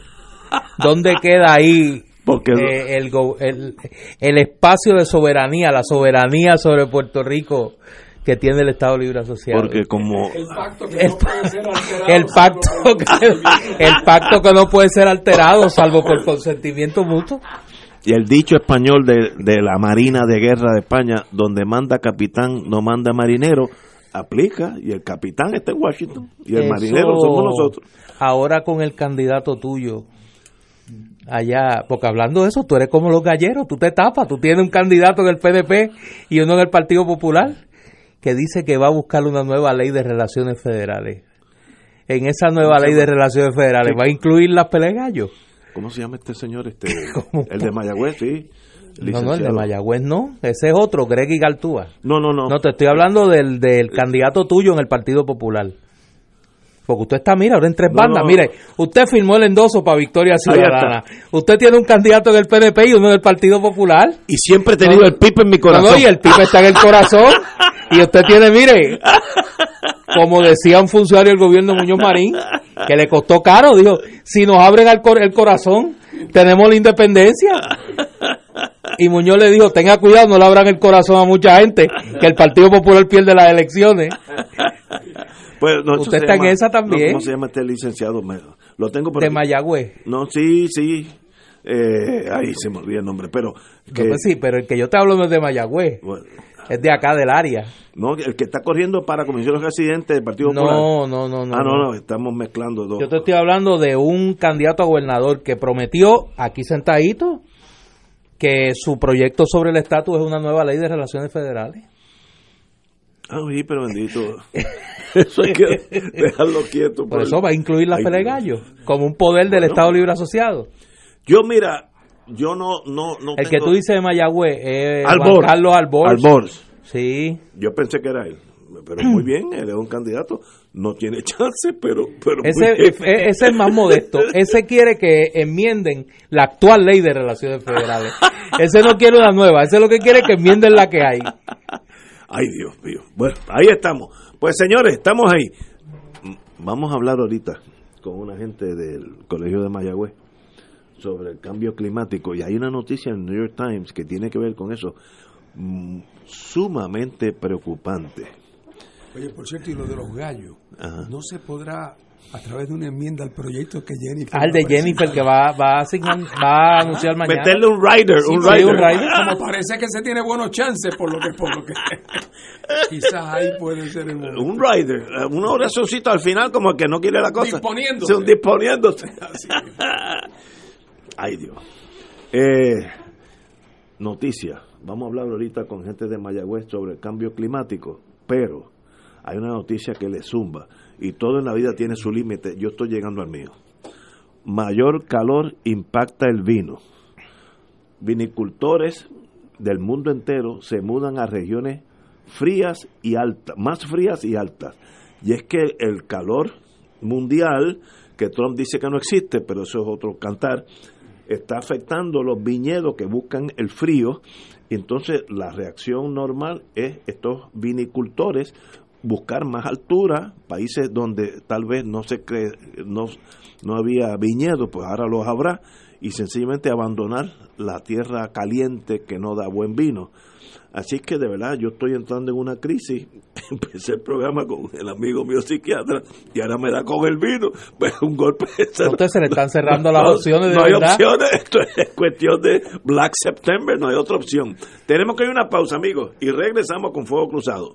¿dónde queda ahí porque eh, el, el, el espacio de soberanía, la soberanía sobre Puerto Rico que tiene el Estado Libre Asociado. Porque como el pacto que no puede ser alterado, el pacto que, el pacto que no puede ser alterado salvo por consentimiento mutuo. Y el dicho español de, de la Marina de Guerra de España, donde manda capitán, no manda marinero, aplica y el capitán está en Washington y el marinero somos nosotros. Ahora con el candidato tuyo, allá, porque hablando de eso, tú eres como los galleros, tú te tapas, tú tienes un candidato en el PDP y uno en el Partido Popular que dice que va a buscar una nueva ley de relaciones federales. En esa nueva ley de relaciones federales, ¿va a incluir las peleas gallos? ¿Cómo se llama este señor? Este, <laughs> el de Mayagüez, sí. No, no, el de Mayagüez no. Ese es otro, Greg Galtúa. No, no, no. No, te estoy hablando del, del candidato tuyo en el Partido Popular. Porque usted está, mira, ahora en tres bandas. Mire, usted firmó el endoso para Victoria Ciudadana. Usted tiene un candidato en el PNP y uno en el Partido Popular. Y siempre he tenido el pipe en mi corazón. No, y el pipe está en el corazón. y usted tiene, mire, como decía un funcionario del gobierno Muñoz Marín, que le costó caro, dijo, si nos abren el, el corazón, tenemos la independencia. Y Muñoz le dijo, tenga cuidado, no le abran el corazón a mucha gente, que el Partido Popular pierde las elecciones. Pues, Usted está en esa también. ¿Cómo se llama este licenciado? lo tengo por De aquí. Mayagüez. No, sí, sí. Eh, ahí se me olvida el nombre, pero... Que, pues sí, pero el que yo te hablo no es de Mayagüez. es de acá, del área. No, el que está corriendo para comisión de residentes del Partido no, Popular. No, no, no. Ah, no, no, estamos mezclando dos. Yo te estoy hablando de un candidato a gobernador que prometió, aquí sentadito, que su proyecto sobre el estatus es una nueva ley de relaciones federales. Ah, sí, pero bendito. <laughs> Eso hay que dejarlo quieto. Por, eso va a incluir la pelea de gallo como un poder del Estado Libre Asociado. Yo, mira, yo no. no, no el que tú dices de Mayagüez es Albor, Carlos Albor. Albor. Sí. Yo pensé que era él. Pero muy bien, él es un candidato. No tiene <laughs> chance, pero. pero ese, ese es más modesto. Ese quiere que enmienden la actual ley de relaciones federales. Ese no quiere una nueva. Ese lo que quiere que enmienden la que hay. Ay, Dios mío. Bueno, ahí estamos. Pues señores, estamos ahí. Vamos a hablar ahorita con una gente del Colegio de Mayagüez sobre el cambio climático. Y hay una noticia en el New York Times que tiene que ver con eso. Mm, sumamente preocupante. Oye, por cierto, y lo de los gallos, no se podrá a través de una enmienda al proyecto que Jennifer. Al de Jennifer que va, va, a, asignar, va a anunciar mañana. Meterle un rider, un rider. un rider. Como parece que se tiene buenos chances por lo que, por lo que <laughs> quizás ahí puede ser el momento. Un rider, una oracióncita al final como el que no quiere la cosa. Disponiéndose. Un disponiéndose. <laughs> Ay Dios. Eh, noticia. Vamos a hablar ahorita con gente de Mayagüez sobre el cambio climático, pero hay una noticia que le zumba y todo en la vida tiene su límite. Yo estoy llegando al mío. Mayor calor impacta el vino. Vinicultores del mundo entero se mudan a regiones frías y altas, más frías y altas. Y es que el calor mundial, que Trump dice que no existe, pero eso es otro cantar, está afectando los viñedos que buscan el frío. Entonces la reacción normal es estos vinicultores buscar más altura, países donde tal vez no se cree, no, no había viñedos, pues ahora los habrá, y sencillamente abandonar la tierra caliente que no da buen vino. Así que de verdad yo estoy entrando en una crisis. <laughs> Empecé el programa con el amigo mío psiquiatra y ahora me da con el vino. Pues un golpe. Usted se le están <laughs> cerrando las opciones de No hay verdad. opciones. <laughs> Esto es cuestión de Black September. No hay otra opción. Tenemos que ir a una pausa, amigos, y regresamos con Fuego Cruzado.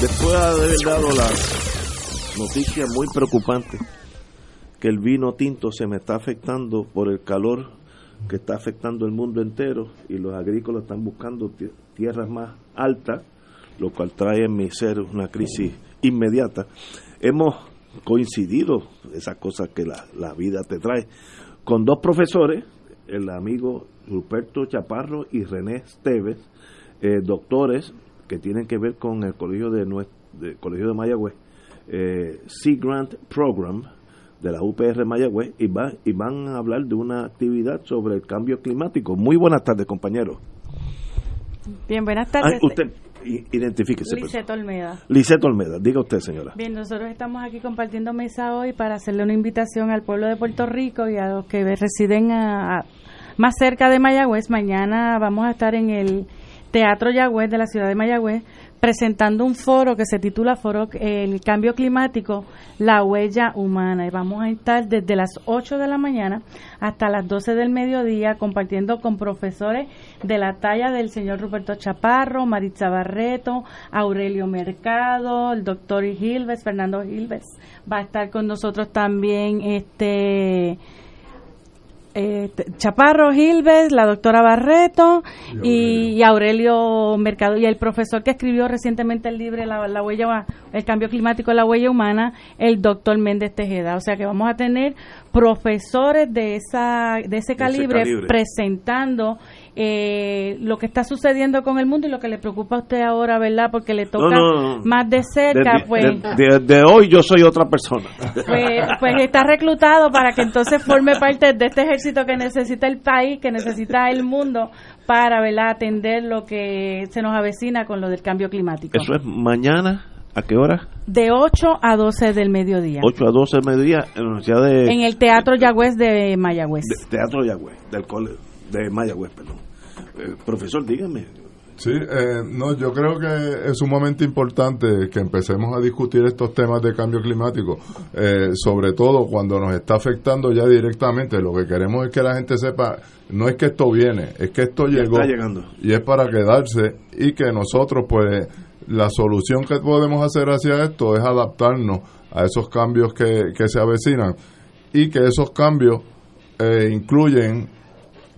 Después de haber dado la noticia muy preocupante que el vino tinto se me está afectando por el calor que está afectando el mundo entero y los agrícolas están buscando tierras más altas, lo cual trae en mi ser una crisis inmediata. Hemos coincidido, esas cosas que la, la vida te trae, con dos profesores, el amigo Ruperto Chaparro y René Esteves, eh, doctores que tienen que ver con el colegio de, de colegio de Mayagüez, eh, Sea Grant Program de la UPR Mayagüez, y, va, y van a hablar de una actividad sobre el cambio climático. Muy buenas tardes, compañeros. Bien, buenas tardes. Ah, usted, identifíquese. Lisette Olmeda. Lisette Olmeda, diga usted, señora. Bien, nosotros estamos aquí compartiendo mesa hoy para hacerle una invitación al pueblo de Puerto Rico y a los que residen a más cerca de Mayagüez. Mañana vamos a estar en el Teatro Yagüez de la ciudad de Mayagüez presentando un foro que se titula Foro El Cambio Climático, la huella humana. Y vamos a estar desde las 8 de la mañana hasta las 12 del mediodía compartiendo con profesores de la talla del señor Roberto Chaparro, Maritza Barreto, Aurelio Mercado, el doctor Gilves, Fernando Gilves. Va a estar con nosotros también este eh, Chaparro Gilbert, la doctora Barreto y, Aurelio. Mercado. Y el profesor que escribió recientemente el libro la, huella el cambio climático la huella humana el doctor Méndez Tejeda. O sea que vamos a tener profesores de esa de ese calibre, presentando eh, lo que está sucediendo con el mundo y lo que le preocupa a usted ahora, ¿verdad? Porque le toca más de cerca, pues... De, hoy yo soy otra persona. Pues, pues está reclutado para que entonces forme parte de este ejército que necesita el país, que necesita el mundo para, ¿verdad? Atender lo que se nos avecina con lo del cambio climático. Eso es mañana. ¿A qué hora? De 8 a 12 del mediodía. 8 a 12 del mediodía en la Universidad de... En el Teatro Yagüez de Mayagüez. teatro Yagüez, del cole, de Mayagüez, perdón. Eh, profesor, dígame. Sí, eh, no, yo creo que es sumamente importante que empecemos a discutir estos temas de cambio climático, eh, sobre todo cuando nos está afectando ya directamente. Lo que queremos es que la gente sepa, no es que esto viene, es que esto llegó y es para quedarse y que nosotros, pues, la solución que podemos hacer hacia esto es adaptarnos a esos cambios que, que se avecinan y que esos cambios incluyen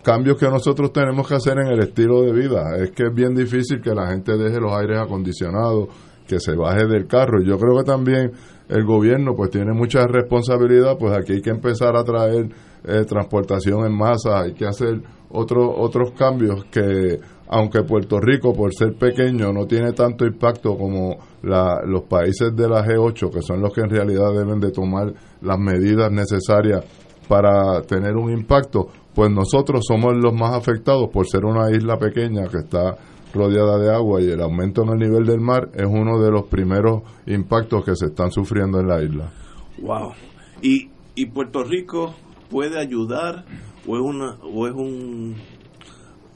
cambios que nosotros tenemos que hacer en el estilo de vida. Es que es bien difícil que la gente deje los aires acondicionados, que se baje del carro. Yo creo que también el gobierno pues tiene mucha responsabilidad, pues aquí hay que empezar a traer eh, transportación en masa, hay que hacer otros otros cambios que aunque Puerto Rico por ser pequeño no tiene tanto impacto como los países de la G8, que son los que en realidad deben de tomar las medidas necesarias para tener un impacto, pues nosotros somos los más afectados por ser una isla pequeña que está rodeada de agua y el aumento en el nivel del mar es uno de los primeros impactos que se están sufriendo en la isla. Wow. ¿Y, y Puerto Rico puede ayudar o es una o es un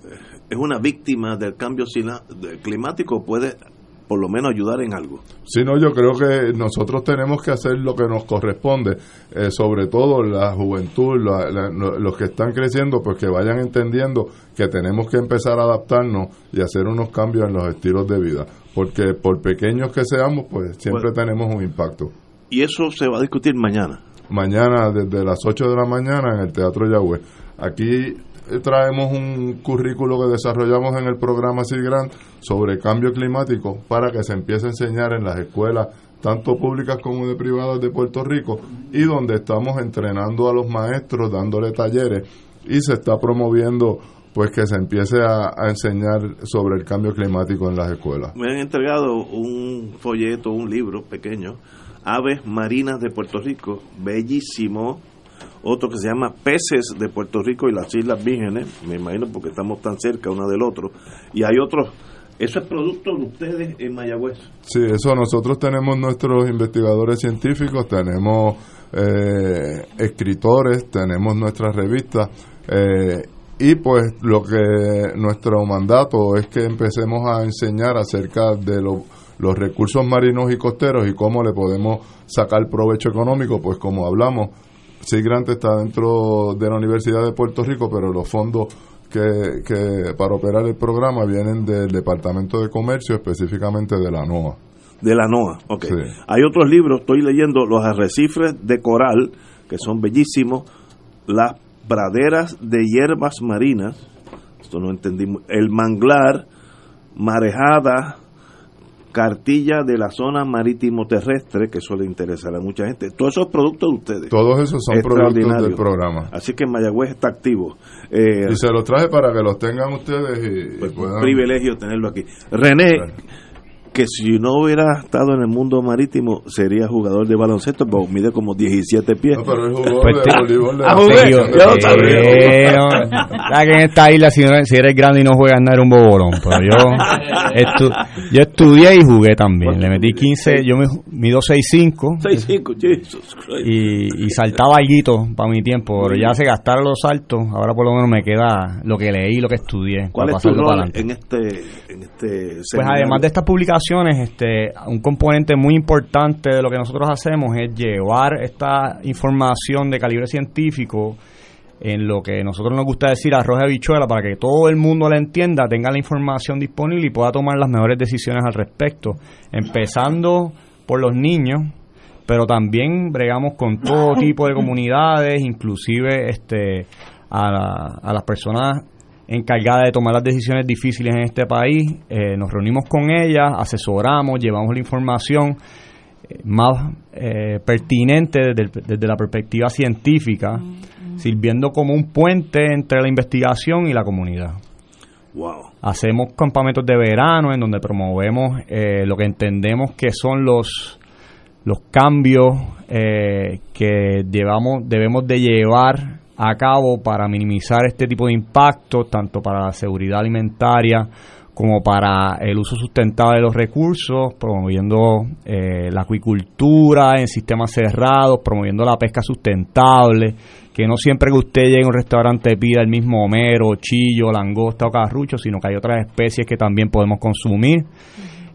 eh, es una víctima del cambio climático puede por lo menos ayudar en algo. Sí, no, yo creo que nosotros tenemos que hacer lo que nos corresponde, eh, sobre todo la juventud, los que están creciendo, pues que vayan entendiendo que tenemos que empezar a adaptarnos y hacer unos cambios en los estilos de vida, porque por pequeños que seamos, pues siempre tenemos un impacto. Y eso se va a discutir mañana. Mañana, desde las 8 de la mañana, en el Teatro Yahweh. Aquí traemos un currículo que desarrollamos en el programa SIGRANT sobre cambio climático para que se empiece a enseñar en las escuelas tanto públicas como de privadas de Puerto Rico y donde estamos entrenando a los maestros, dándole talleres y se está promoviendo pues que se empiece a, enseñar sobre el cambio climático en las escuelas. Me han entregado un folleto, un libro pequeño, Aves Marinas de Puerto Rico, bellísimo, otro que se llama Peces de Puerto Rico y las Islas Vírgenes, me imagino porque estamos tan cerca uno del otro, y hay otros ¿Eso es producto de ustedes en Mayagüez? Sí, eso nosotros tenemos nuestros investigadores científicos, tenemos eh, escritores, tenemos nuestras revistas eh, y pues lo que nuestro mandato es que empecemos a enseñar acerca de los recursos marinos y costeros y cómo le podemos sacar provecho económico, pues como hablamos, Grant está dentro de la Universidad de Puerto Rico, pero los fondos que, que para operar el programa vienen del Departamento de Comercio, específicamente de la NOAA. De la NOAA, ok. Hay otros libros, estoy leyendo Los arrecifes de coral, que son bellísimos, Las praderas de hierbas marinas, esto no entendimos, El manglar, Marejada, cartilla de la zona marítimo terrestre, que eso le interesará a mucha gente. Todos esos productos de ustedes. Todos esos son productos del programa. Así que Mayagüez está activo. Eh, y se los traje para que los tengan ustedes y, pues, puedan... privilegio tenerlo aquí. René, que si no hubiera estado en el mundo marítimo sería jugador de baloncesto, porque mide como 17 pies. No, pero es jugador pues de voleibol. Ah, que en esta isla si, si, eres grande y no juegas nada era un bobolón, pero yo yo estudié y jugué también. Le metí 15, yo me mido 6'5". 6'5", y, y saltaba alguito para mi tiempo, pero ya se gastaron los saltos, ahora por lo menos me queda lo que leí, lo que estudié. ¿Cuál es tu rol en este, en este Pues además de estas publicaciones este, un componente muy importante de lo que nosotros hacemos es llevar esta información de calibre científico en lo que nosotros nos gusta decir arroz de bichuela para que todo el mundo la entienda, tenga la información disponible y pueda tomar las mejores decisiones al respecto, empezando por los niños, pero también bregamos con todo tipo de comunidades, inclusive este a, a las personas encargada de tomar las decisiones difíciles en este país. Eh, nos reunimos con ella, asesoramos, llevamos la información eh, más eh, pertinente desde, la perspectiva científica, sirviendo como un puente entre la investigación y la comunidad. Wow. Hacemos campamentos de verano en donde promovemos lo que entendemos que son los los cambios que llevamos debemos de llevar a cabo para minimizar este tipo de impactos, tanto para la seguridad alimentaria como para el uso sustentable de los recursos, promoviendo eh, la acuicultura en sistemas cerrados, promoviendo la pesca sustentable, que no siempre que usted llegue a un restaurante pida el mismo homero, chillo, langosta o carrucho, sino que hay otras especies que también podemos consumir.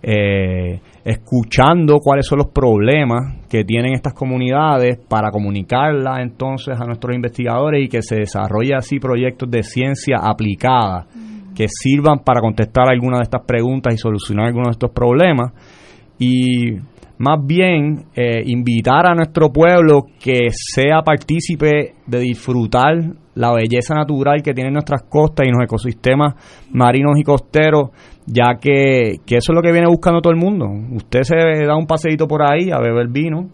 Eh, escuchando cuáles son los problemas que tienen estas comunidades para comunicarla entonces a nuestros investigadores y que se desarrolle así proyectos de ciencia aplicada que sirvan para contestar algunas de estas preguntas y solucionar algunos de estos problemas. Y más bien eh, invitar a nuestro pueblo que sea partícipe de disfrutar la belleza natural que tienen nuestras costas y los ecosistemas marinos y costeros ya que, eso es lo que viene buscando todo el mundo. Usted se da un paseíto por ahí a beber vino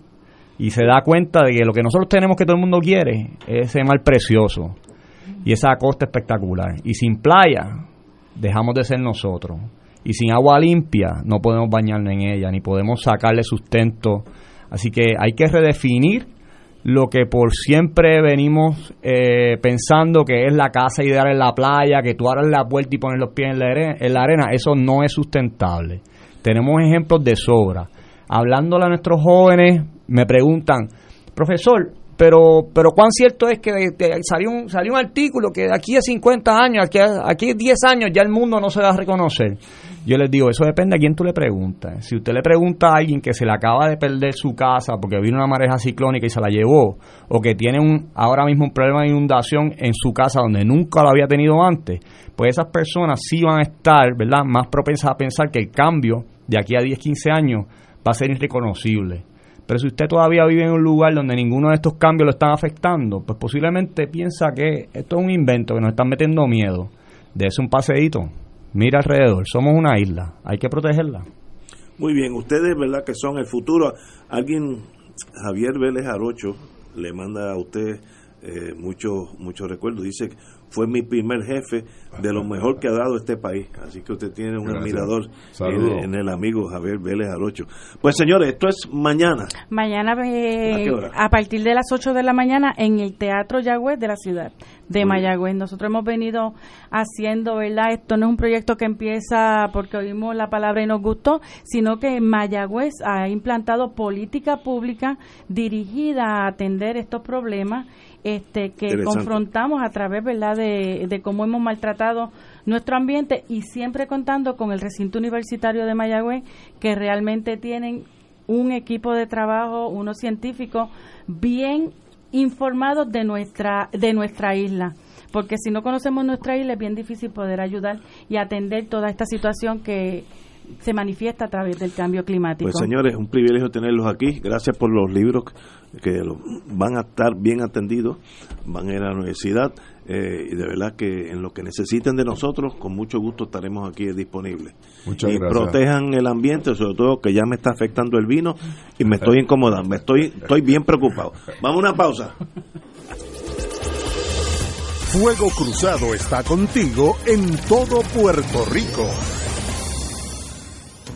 y se da cuenta de que lo que nosotros tenemos que todo el mundo quiere es ese mar precioso y esa costa espectacular. Y sin playa dejamos de ser nosotros. Y sin agua limpia no podemos bañarnos en ella, ni podemos sacarle sustento. Así que hay que redefinir lo que por siempre venimos eh, pensando que es la casa ideal en la playa, que tú abras la puerta y pones los pies en la, arena, en la arena, eso no es sustentable. Tenemos ejemplos de sobra. Hablándole a nuestros jóvenes, me preguntan, profesor, pero pero cuán cierto es que salió un salió un artículo que de aquí a 50 años, aquí a, aquí a 10 años ya el mundo no se va a reconocer. Yo les digo, eso depende a quién tú le preguntas. Si usted le pregunta a alguien que se le acaba de perder su casa porque vino una mareja ciclónica y se la llevó, o que tiene un ahora mismo un problema de inundación en su casa donde nunca lo había tenido antes, pues esas personas sí van a estar, ¿verdad?, más propensas a pensar que el cambio de aquí a 10, 15 años va a ser irreconocible Pero si usted todavía vive en un lugar donde ninguno de estos cambios lo están afectando, pues posiblemente piensa que esto es un invento, que nos están metiendo miedo. Dese un paseíto, mira alrededor, somos una isla, hay que protegerla. Muy bien, ustedes, ¿verdad? Que son el futuro. Alguien, Javier Vélez Arocho, le manda a usted eh, muchos muchos recuerdos. Dice fue mi primer jefe de lo mejor que ha dado este país. Así que usted tiene un admirador en, el amigo Javier Vélez Arocho. Pues señores, esto es mañana. Mañana eh, ¿A, partir de las 8 de la mañana en el Teatro Yagüez de la ciudad de Mayagüez. Nosotros hemos venido haciendo, ¿verdad? Esto no es un proyecto que empieza porque oímos la palabra y nos gustó, sino que Mayagüez ha implantado política pública dirigida a atender estos problemas este, que confrontamos a través verdad de, cómo hemos maltratado nuestro ambiente y siempre contando con el recinto universitario de Mayagüez que realmente tienen un equipo de trabajo, unos científicos bien informados de nuestra de nuestra isla porque si no conocemos nuestra isla es bien difícil poder ayudar y atender toda esta situación que se manifiesta a través del cambio climático. Pues señores, un privilegio tenerlos aquí. Gracias por los libros que van a estar bien atendidos, van a ir a la universidad eh, y de verdad que en lo que necesiten de nosotros, con mucho gusto estaremos aquí disponibles. Muchas y protejan el ambiente, sobre todo que ya me está afectando el vino y me estoy incomodando, me estoy, estoy bien preocupado. Vamos a una pausa. Fuego Cruzado está contigo en todo Puerto Rico.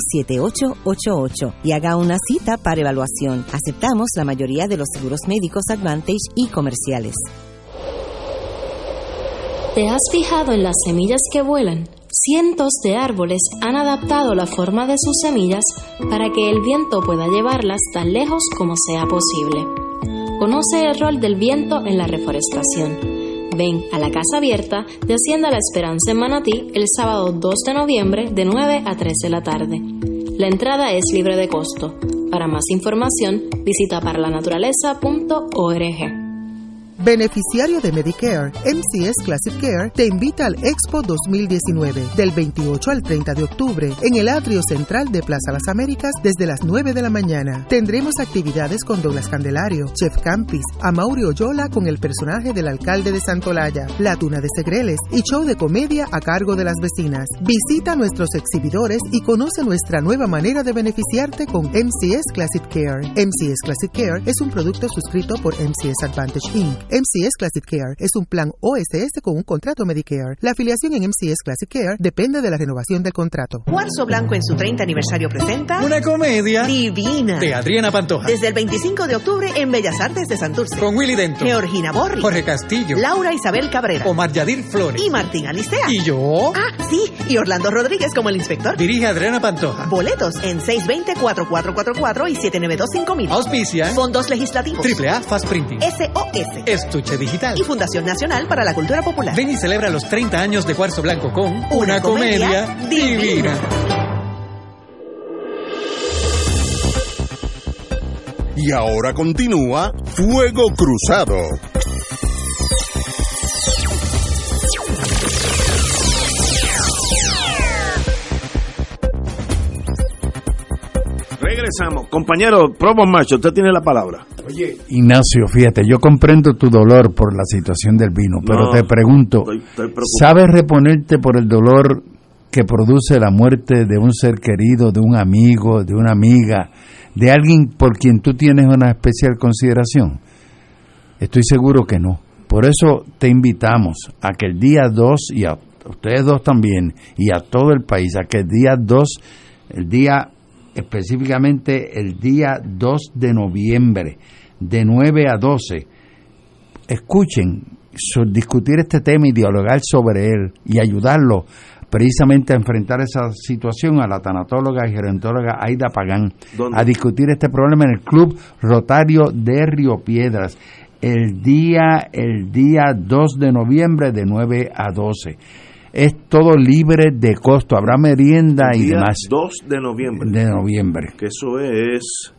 7888 y haga una cita para evaluación. Aceptamos la mayoría de los seguros médicos Advantage y comerciales. ¿Te has fijado en las semillas que vuelan? Cientos de árboles han adaptado la forma de sus semillas para que el viento pueda llevarlas tan lejos como sea posible. Conoce el rol del viento en la reforestación. Ven a la Casa Abierta de Hacienda La Esperanza en Manatí el sábado 2 de noviembre de 9 a 13 de la tarde. La entrada es libre de costo. Para más información, visita parlanaturaleza.org. Beneficiario de Medicare, MCS Classic Care te invita al Expo 2019 del 28 al 30 de octubre en el atrio central de Plaza Las Américas desde las 9 de la mañana. Tendremos actividades con Douglas Candelario, Chef Campis, Amaury Oyola con el personaje del alcalde de Santolaya, La Tuna de Segreles y show de comedia a cargo de las vecinas. Visita nuestros exhibidores y conoce nuestra nueva manera de beneficiarte con MCS Classic Care. MCS Classic Care es un producto suscrito por MCS Advantage Inc MCS Classic Care es un plan OSS con un contrato Medicare. La afiliación en MCS Classic Care depende de la renovación del contrato. Cuarzo Blanco en su 30 aniversario presenta una comedia divina de Adriana Pantoja. Desde el 25 de octubre en Bellas Artes de Santurce. Con Willy Dento, Georgina Borri, Jorge Castillo, Laura Isabel Cabrera, Omar Yadir Flores y Martín Alistea. ¿Y yo? Ah, sí, y Orlando Rodríguez como el inspector. Dirige Adriana Pantoja. Boletos en 620-4444 y 792-5000. Auspicia. Fondos legislativos. Triple A Fast Printing. SOS. Estuche Digital. Y Fundación Nacional para la Cultura Popular. Ven y celebra los 30 años de Cuarzo Blanco con una, comedia, divina. Y ahora continúa Fuego Cruzado. Regresamos. Compañero, Provo Macho, usted tiene la palabra. Oye, Ignacio, fíjate, yo comprendo tu dolor por la situación del vino, pero te pregunto, ¿sabes reponerte por el dolor que produce la muerte de un ser querido, de un amigo, de una amiga, de alguien por quien tú tienes una especial consideración? Estoy seguro que no. Por eso te invitamos a que el día 2, y a ustedes dos también, y a todo el país, a que el día 2, el día específicamente el día 2 de noviembre, de 9 a 12, escuchen, discutir este tema y dialogar sobre él y ayudarlo precisamente a enfrentar esa situación a la tanatóloga y gerontóloga Aida Pagán, a discutir este problema en el Club Rotario de Río Piedras el día, el día 2 de noviembre de 9 a 12. Es todo libre de costo, habrá merienda y demás. 2 de noviembre. De noviembre. Que eso es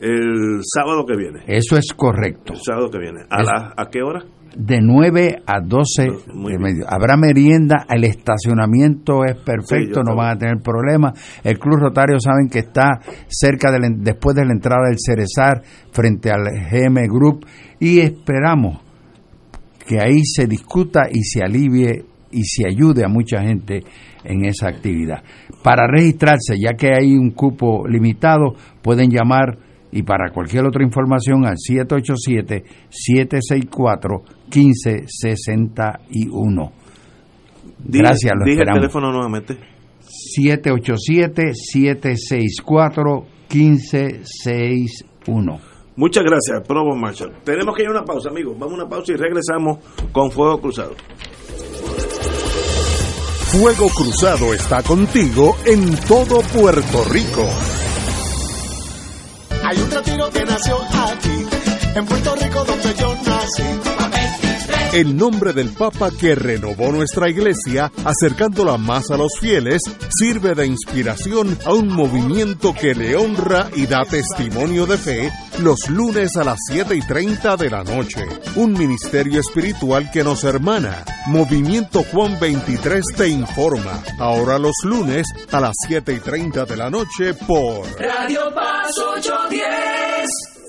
el sábado que viene. Eso es correcto. El sábado que viene. ¿A, la, ¿a qué hora? De 9 a 12 de medio. Habrá merienda, el estacionamiento es perfecto, no van a tener problemas. El Club Rotario saben que está cerca, de después de la entrada del Cerezar, frente al GM Group y esperamos que ahí se discuta y se alivie y se ayude a mucha gente en esa actividad. Para registrarse, ya que hay un cupo limitado, pueden llamar y para cualquier otra información al 787-764-1561. Gracias, lo esperamos. el teléfono nuevamente. 787-764-1561. Muchas gracias, Provo Marshall. Tenemos que ir a una pausa, amigos. Vamos a una pausa y regresamos con Fuego Cruzado. Fuego Cruzado está contigo en todo Puerto Rico. Hay un retiro que nació aquí, en Puerto Rico donde yo nací el nombre del Papa que renovó nuestra iglesia, acercándola más a los fieles, sirve de inspiración a un movimiento que le honra y da testimonio de fe los lunes a las 7 y 30 de la noche. Un ministerio espiritual que nos hermana. Movimiento Juan 23 te informa. Ahora los lunes a las 7 y 30 de la noche por Radio Paz 810.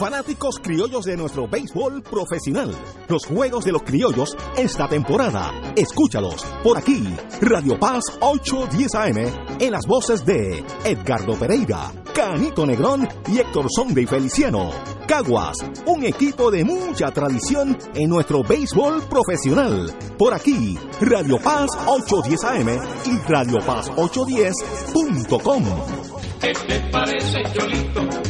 fanáticos criollos de nuestro béisbol profesional. Los juegos de los criollos esta temporada. Escúchalos por aquí, Radio Paz 810 AM, en las voces de Edgardo Pereira, Canito Negrón y Héctor Sonde y Feliciano. Caguas, un equipo de mucha tradición en nuestro béisbol profesional. Por aquí, Radio Paz 810 AM y Radio Paz 810.com. ¿Qué te parece, Cholito?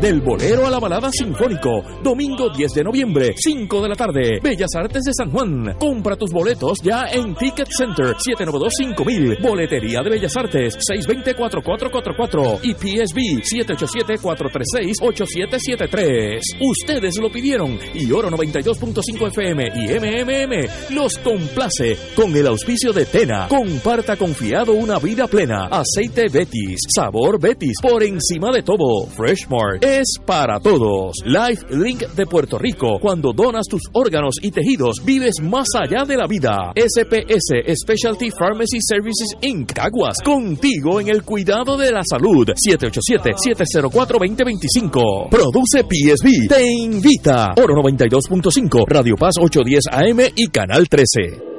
Del bolero a la balada sinfónico. Domingo 10 de noviembre, 5 de la tarde. Bellas Artes de San Juan. Compra tus boletos ya en Ticket Center 792-5000. Boletería de Bellas Artes 620-4444 y PSB 787-436-8773. Ustedes lo pidieron y Oro 92.5 FM y MMM los complace con el auspicio de Tena. Comparta confiado una vida plena. Aceite Betis, sabor Betis, por encima de todo. Freshmart es para todos. Life Link de Puerto Rico. Cuando donas tus órganos y tejidos, vives más allá de la vida. SPS Specialty Pharmacy Services Inc. Caguas. Contigo en el cuidado de la salud. 787-704-2025. Produce PSB. Te invita. Oro 92.5. Radio Paz 810 AM y Canal 13.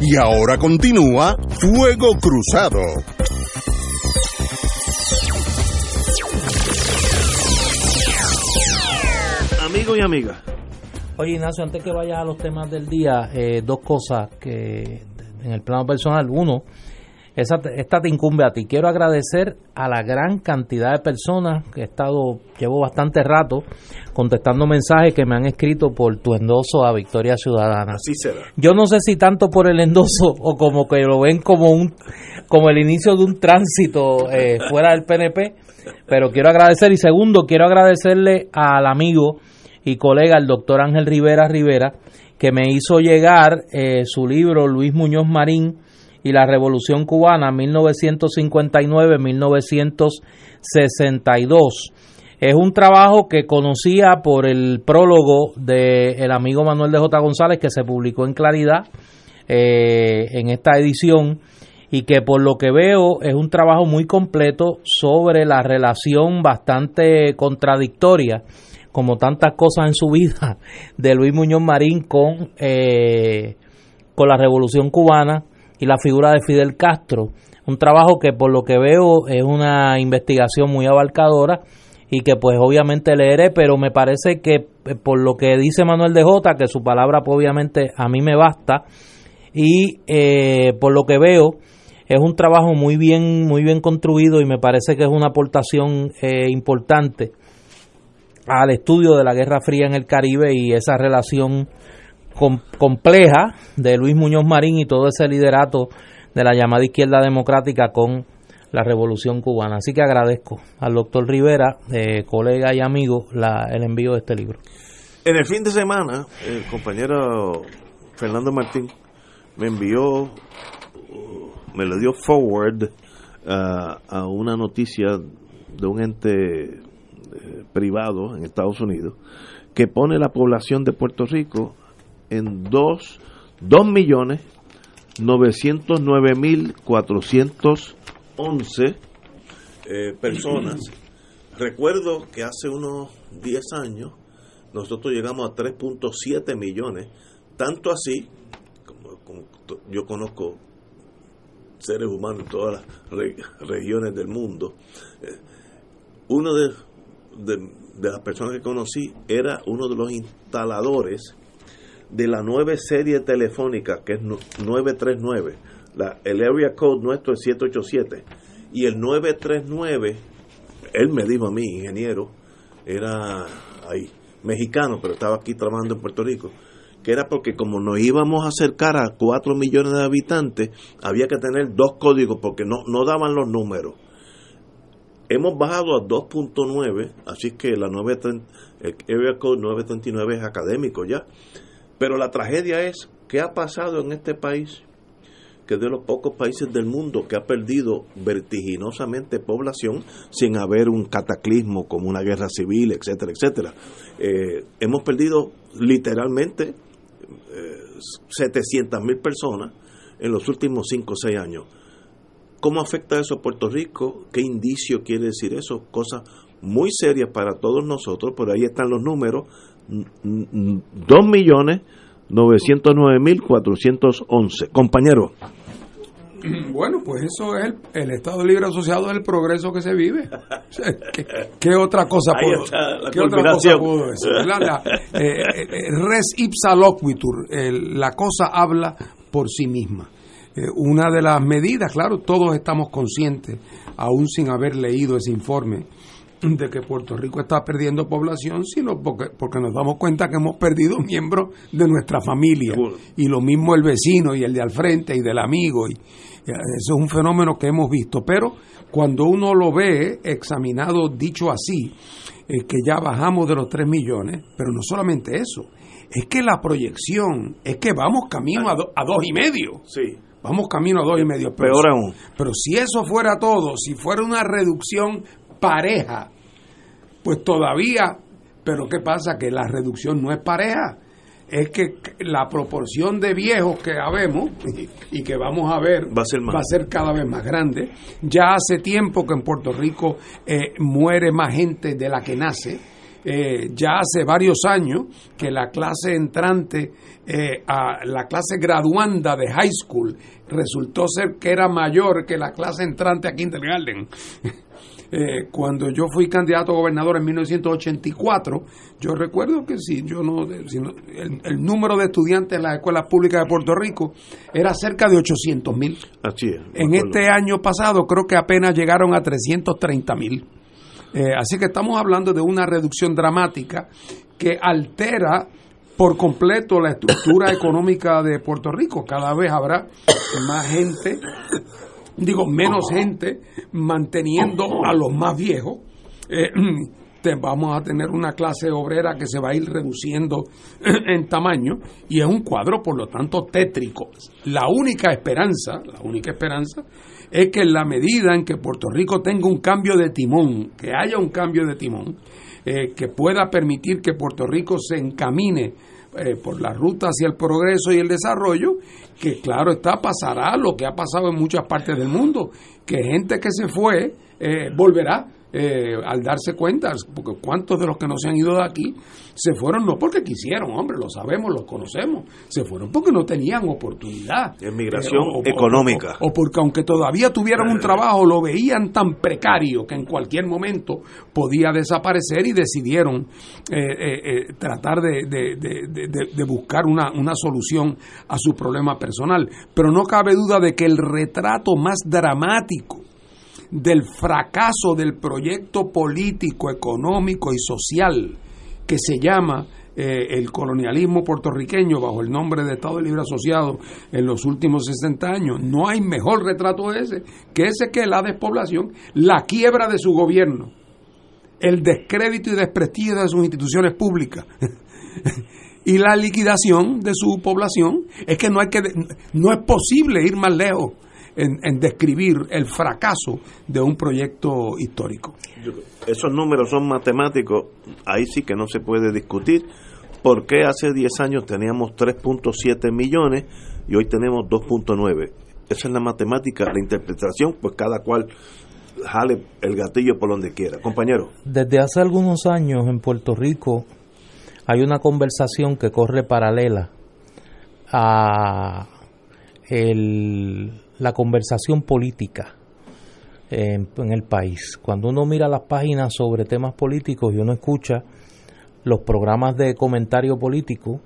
Y ahora continúa Fuego Cruzado. Amigos y amigas. Oye Ignacio, antes que vayas a los temas del día, eh, dos cosas que en el plano personal. Uno, esa, esta te incumbe a ti. Quiero agradecer a la gran cantidad de personas que he estado, llevo bastante rato contestando mensajes que me han escrito por tu endoso a Victoria Ciudadana. Así será. Yo no sé si tanto por el endoso o como que lo ven como un como el inicio de un tránsito eh, fuera del PNP, pero quiero agradecer y segundo quiero agradecerle al amigo y colega el doctor Ángel Rivera Rivera que me hizo llegar eh, su libro Luis Muñoz Marín y la Revolución Cubana 1959-1962. Es un trabajo que conocía por el prólogo del amigo Manuel de J. González que se publicó en Claridad eh, en esta edición y que por lo que veo es un trabajo muy completo sobre la relación bastante contradictoria como tantas cosas en su vida de Luis Muñoz Marín con, eh, con la Revolución Cubana y la figura de Fidel Castro. Un trabajo que por lo que veo es una investigación muy abarcadora y que pues obviamente leeré, pero me parece que eh, por lo que dice Manuel de Jota, que su palabra pues, obviamente a mí me basta, y eh, por lo que veo es un trabajo muy bien, muy bien construido y me parece que es una aportación eh, importante al estudio de la Guerra Fría en el Caribe y esa relación compleja de Luis Muñoz Marín y todo ese liderato de la llamada izquierda democrática con la revolución cubana. Así que agradezco al doctor Rivera, eh, colega y amigo, la, el envío de este libro. En el fin de semana, el compañero Fernando Martín me envió, me le dio forward uh, a una noticia de un ente eh, privado en Estados Unidos que pone la población de Puerto Rico en 2, 2 millones 909 mil 411 eh, personas. <clears throat> Recuerdo que hace unos 10 años nosotros llegamos a 3.7 millones, tanto así, como, yo conozco seres humanos en todas las re, regiones del mundo, eh, uno de, de, las personas que conocí era uno de los instaladores de la nueva serie telefónica, que es 939. La, el area code nuestro es 787. Y el 939, él me dijo a mí, ingeniero, era ahí, mexicano, pero estaba aquí trabajando en Puerto Rico, que era porque como nos íbamos a acercar a 4 millones de habitantes, había que tener dos códigos porque no, no daban los números. Hemos bajado a 2.9, así que la 930, el area code 939 es académico ya. Pero la tragedia es qué ha pasado en este país, que es de los pocos países del mundo que ha perdido vertiginosamente población sin haber un cataclismo como una guerra civil, etcétera, etcétera. Eh, hemos perdido literalmente eh, 700 mil personas en los últimos 5 o 6 años. ¿Cómo afecta eso a Puerto Rico? ¿Qué indicio quiere decir eso? Cosas muy serias para todos nosotros, pero ahí están los números 2 millones 909 mil 411. Compañero. <clears throat> Bueno, pues eso es el, el, Estado Libre Asociado del progreso que se vive. ¿Qué, qué otra cosa puedo, ¿qué otra cosa puedo decir? La, la, eh, res ipsa loquitur, la cosa habla por sí misma. Eh, una de las medidas, claro, todos estamos conscientes, aún sin haber leído ese informe, de que Puerto Rico está perdiendo población, sino porque, porque nos damos cuenta que hemos perdido miembros de nuestra familia. Y lo mismo el vecino y el de al frente y del amigo. Y, eso es un fenómeno que hemos visto. Pero cuando uno lo ve examinado, dicho así, es que ya bajamos de los 3 millones, pero no solamente eso, es que la proyección es que vamos camino a, a dos y medio. Sí. Vamos camino a dos y medio. Pero, Peor aún. Pero si eso fuera todo, si fuera una reducción pareja, pues todavía, pero ¿qué pasa? Que la reducción no es pareja. Es que la proporción de viejos que habemos y, que vamos a ver va a, ser va a ser cada vez más grande. Ya hace tiempo que en Puerto Rico eh, muere más gente de la que nace. Eh, ya hace varios años que la clase entrante, eh, a la clase graduanda de high school, resultó ser que era mayor que la clase entrante a kindergarten. <laughs> Eh, cuando yo fui candidato a gobernador en 1984, yo recuerdo que si yo no, el, número de estudiantes en las escuelas públicas de Puerto Rico era cerca de 800 mil. En este año pasado creo que apenas llegaron a 330 mil. Eh, así que estamos hablando de una reducción dramática que altera por completo la estructura <coughs> económica de Puerto Rico. Cada vez habrá más gente digo, menos gente manteniendo a los más viejos. Eh, <clears throat> vamos a tener una clase obrera que se va a ir reduciendo <clears throat> en tamaño y es un cuadro, por lo tanto, tétrico. La única esperanza, la única esperanza es que en la medida en que Puerto Rico tenga un cambio de timón, que haya un cambio de timón, eh, que pueda permitir que Puerto Rico se encamine eh, por la ruta hacia el progreso y el desarrollo, que claro está, pasará lo que ha pasado en muchas partes del mundo, que gente que se fue eh, volverá eh, al darse cuenta, porque cuántos de los que no se han ido de aquí se fueron no porque quisieron, hombre, lo sabemos, lo conocemos, se fueron porque no tenían oportunidad. Es migración eh, económica. O, porque aunque todavía tuvieran un trabajo, lo veían tan precario que en cualquier momento podía desaparecer y decidieron eh, tratar de, de buscar una, una solución a su problema personal. Pero no cabe duda de que el retrato más dramático del fracaso del proyecto político, económico y social que se llama eh, el colonialismo puertorriqueño bajo el nombre de Estado Libre Asociado en los últimos 60 años. No hay mejor retrato de ese que ese que la despoblación, la quiebra de su gobierno, el descrédito y desprestigio de sus instituciones públicas. <laughs> y la liquidación de su población es que no hay que no es posible ir más lejos en, describir el fracaso de un proyecto histórico. Esos números son matemáticos, ahí sí que no se puede discutir. ¿Por qué hace 10 años teníamos 3.7 millones y hoy tenemos 2.9? Esa es la matemática, la interpretación, pues cada cual jale el gatillo por donde quiera. Compañero. Desde hace algunos años en Puerto Rico hay una conversación que corre paralela a el la conversación política en, el país. Cuando uno mira las páginas sobre temas políticos y uno escucha los programas de comentario político,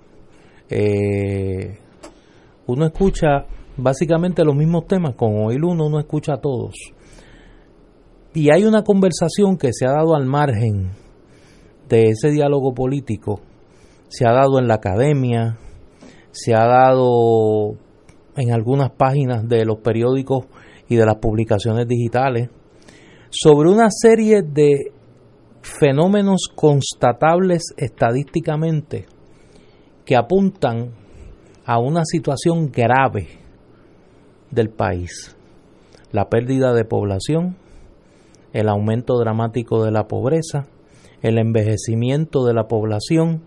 eh, uno escucha básicamente los mismos temas, con oír uno uno escucha a todos. Y hay una conversación que se ha dado al margen de ese diálogo político, se ha dado en la academia, se ha dado en algunas páginas de los periódicos y de las publicaciones digitales sobre una serie de fenómenos constatables estadísticamente que apuntan a una situación grave del país. La pérdida de población, el aumento dramático de la pobreza, el envejecimiento de la población,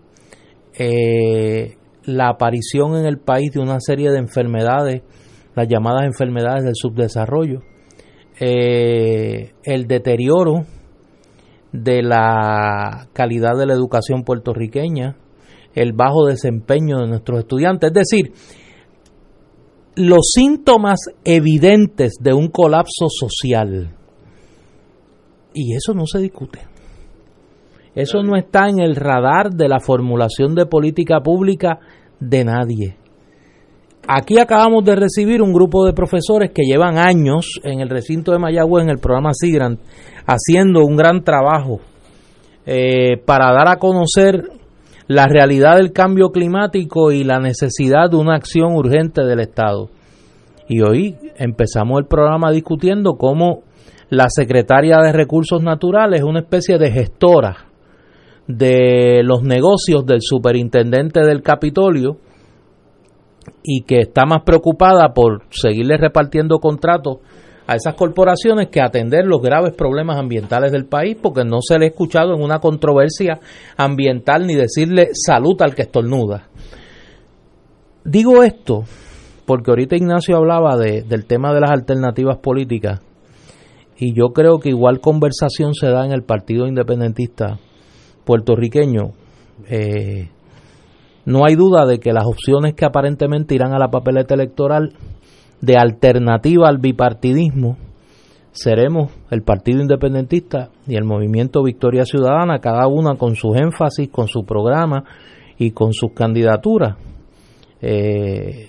eh, la aparición en el país de una serie de enfermedades, las llamadas enfermedades del subdesarrollo, eh, el deterioro de la calidad de la educación puertorriqueña, el bajo desempeño de nuestros estudiantes, es decir, los síntomas evidentes de un colapso social. Y eso no se discute. Eso no está en el radar de la formulación de política pública de nadie. aquí acabamos de recibir un grupo de profesores que llevan años en el recinto de Mayagüez, en el programa SIGRAN, haciendo un gran trabajo eh, para dar a conocer la realidad del cambio climático y la necesidad de una acción urgente del Estado. Y hoy empezamos el programa discutiendo cómo la secretaria de Recursos Naturales es una especie de gestora de los negocios del superintendente del Capitolio y que está más preocupada por seguirle repartiendo contratos a esas corporaciones que atender los graves problemas ambientales del país, porque no se le ha escuchado en una controversia ambiental ni decirle salud al que estornuda. Digo esto porque ahorita Ignacio hablaba de, del tema de las alternativas políticas y yo creo que igual conversación se da en el Partido Independentista puertorriqueño. Eh, no hay duda de que las opciones que aparentemente irán a la papeleta electoral de alternativa al bipartidismo seremos el Partido Independentista y el Movimiento Victoria Ciudadana, cada una con sus énfasis, con su programa y con sus candidaturas. Eh,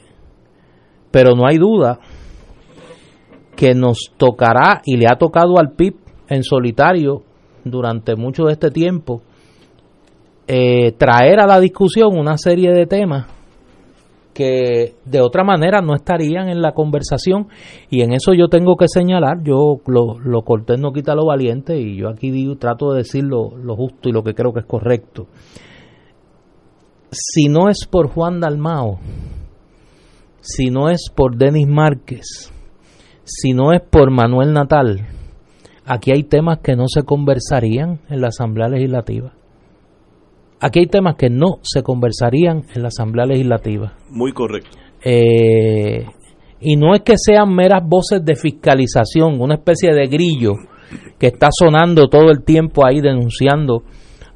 pero no hay duda que nos tocará y le ha tocado al PIB en solitario durante mucho de este tiempo eh, traer a la discusión una serie de temas que de otra manera no estarían en la conversación y en eso yo tengo que señalar, yo lo, lo cortés no quita lo valiente y yo aquí digo, trato de decir lo, lo justo y lo que creo que es correcto. Si no es por Juan Dalmao, si no es por Denis Márquez, si no es por Manuel Natal, aquí hay temas que no se conversarían en la Asamblea Legislativa. Aquí hay temas que no se conversarían en la Asamblea Legislativa. Muy correcto. Eh, y no es que sean meras voces de fiscalización, una especie de grillo que está sonando todo el tiempo ahí denunciando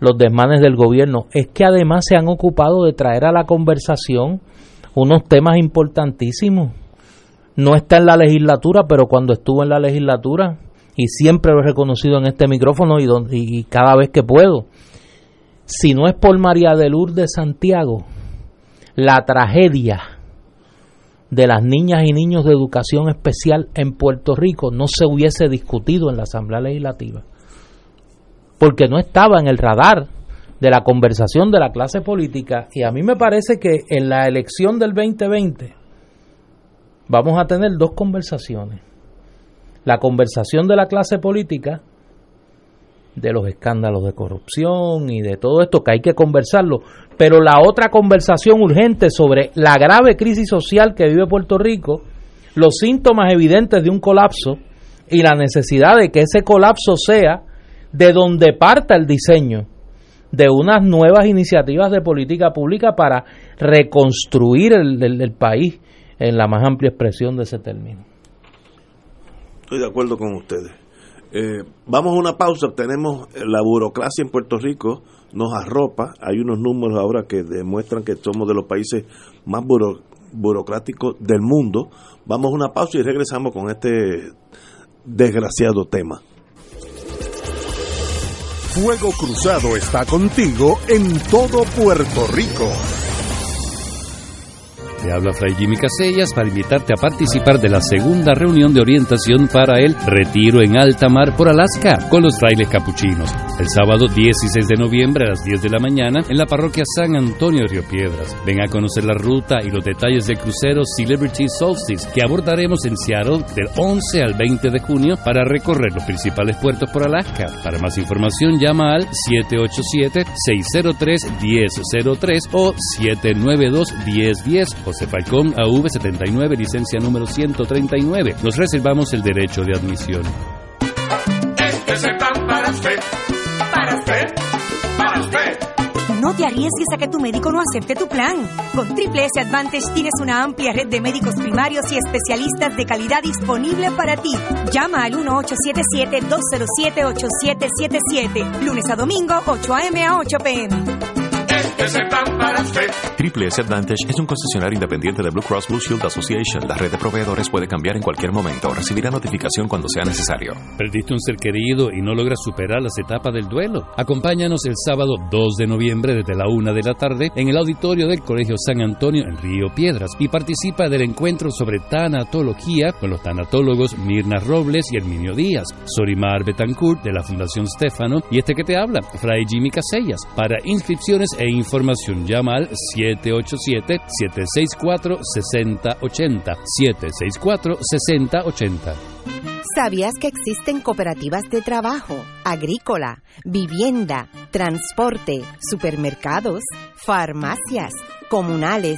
los desmanes del gobierno, es que además se han ocupado de traer a la conversación unos temas importantísimos. No está en la legislatura, pero cuando estuvo en la legislatura, y siempre lo he reconocido en este micrófono y, y cada vez que puedo, si no es por María de Lourdes Santiago, la tragedia de las niñas y niños de educación especial en Puerto Rico no se hubiese discutido en la Asamblea Legislativa, porque no estaba en el radar de la conversación de la clase política y a mí me parece que en la elección del 2020 vamos a tener dos conversaciones. La conversación de la clase política de los escándalos de corrupción y de todo esto que hay que conversarlo, pero la otra conversación urgente sobre la grave crisis social que vive Puerto Rico, los síntomas evidentes de un colapso y la necesidad de que ese colapso sea de donde parta el diseño de unas nuevas iniciativas de política pública para reconstruir el, país en la más amplia expresión de ese término. Estoy de acuerdo con ustedes. Eh, vamos a una pausa, tenemos la burocracia en Puerto Rico, nos arropa, hay unos números ahora que demuestran que somos de los países más burocráticos del mundo. Vamos a una pausa y regresamos con este desgraciado tema. Fuego Cruzado está contigo en todo Puerto Rico. Te habla Fray Jimmy Casellas para invitarte a participar de la segunda reunión de orientación para el Retiro en Alta Mar por Alaska con los frailes capuchinos. El sábado 16 de noviembre a las 10 de la mañana en la parroquia San Antonio de Río Piedras. Ven a conocer la ruta y los detalles del crucero Celebrity Solstice que abordaremos en Seattle del 11 al 20 de junio para recorrer los principales puertos por Alaska. Para más información llama al 787-603-1003 o 792-1010 José Falcón, AV79, licencia número 139. Nos reservamos el derecho de admisión. No te arriesgues a que tu médico no acepte tu plan. Con Triple S Advantage tienes una amplia red de médicos primarios y especialistas de calidad disponible para ti. Llama al 1877-207-8777. Lunes a domingo, 8 a.m. a 8 p.m. Triple S Advantage es un concesionario independiente de Blue Cross Blue Shield Association. La red de proveedores puede cambiar en cualquier momento. Recibirá notificación cuando sea necesario. ¿Perdiste un ser querido y no logras superar las etapas del duelo? Acompáñanos el sábado 2 de noviembre desde la 1 de la tarde en el auditorio del Colegio San Antonio en Río Piedras y participa del encuentro sobre tanatología con los tanatólogos Mirna Robles y Herminio Díaz, Sorimar Betancourt de la Fundación Stefano y este que te habla, Fray Jimmy Casellas. Para inscripciones e información llama al 787-764-6080. 764-6080. ¿Sabías que existen cooperativas de trabajo, agrícola, vivienda, transporte, supermercados, farmacias, comunales,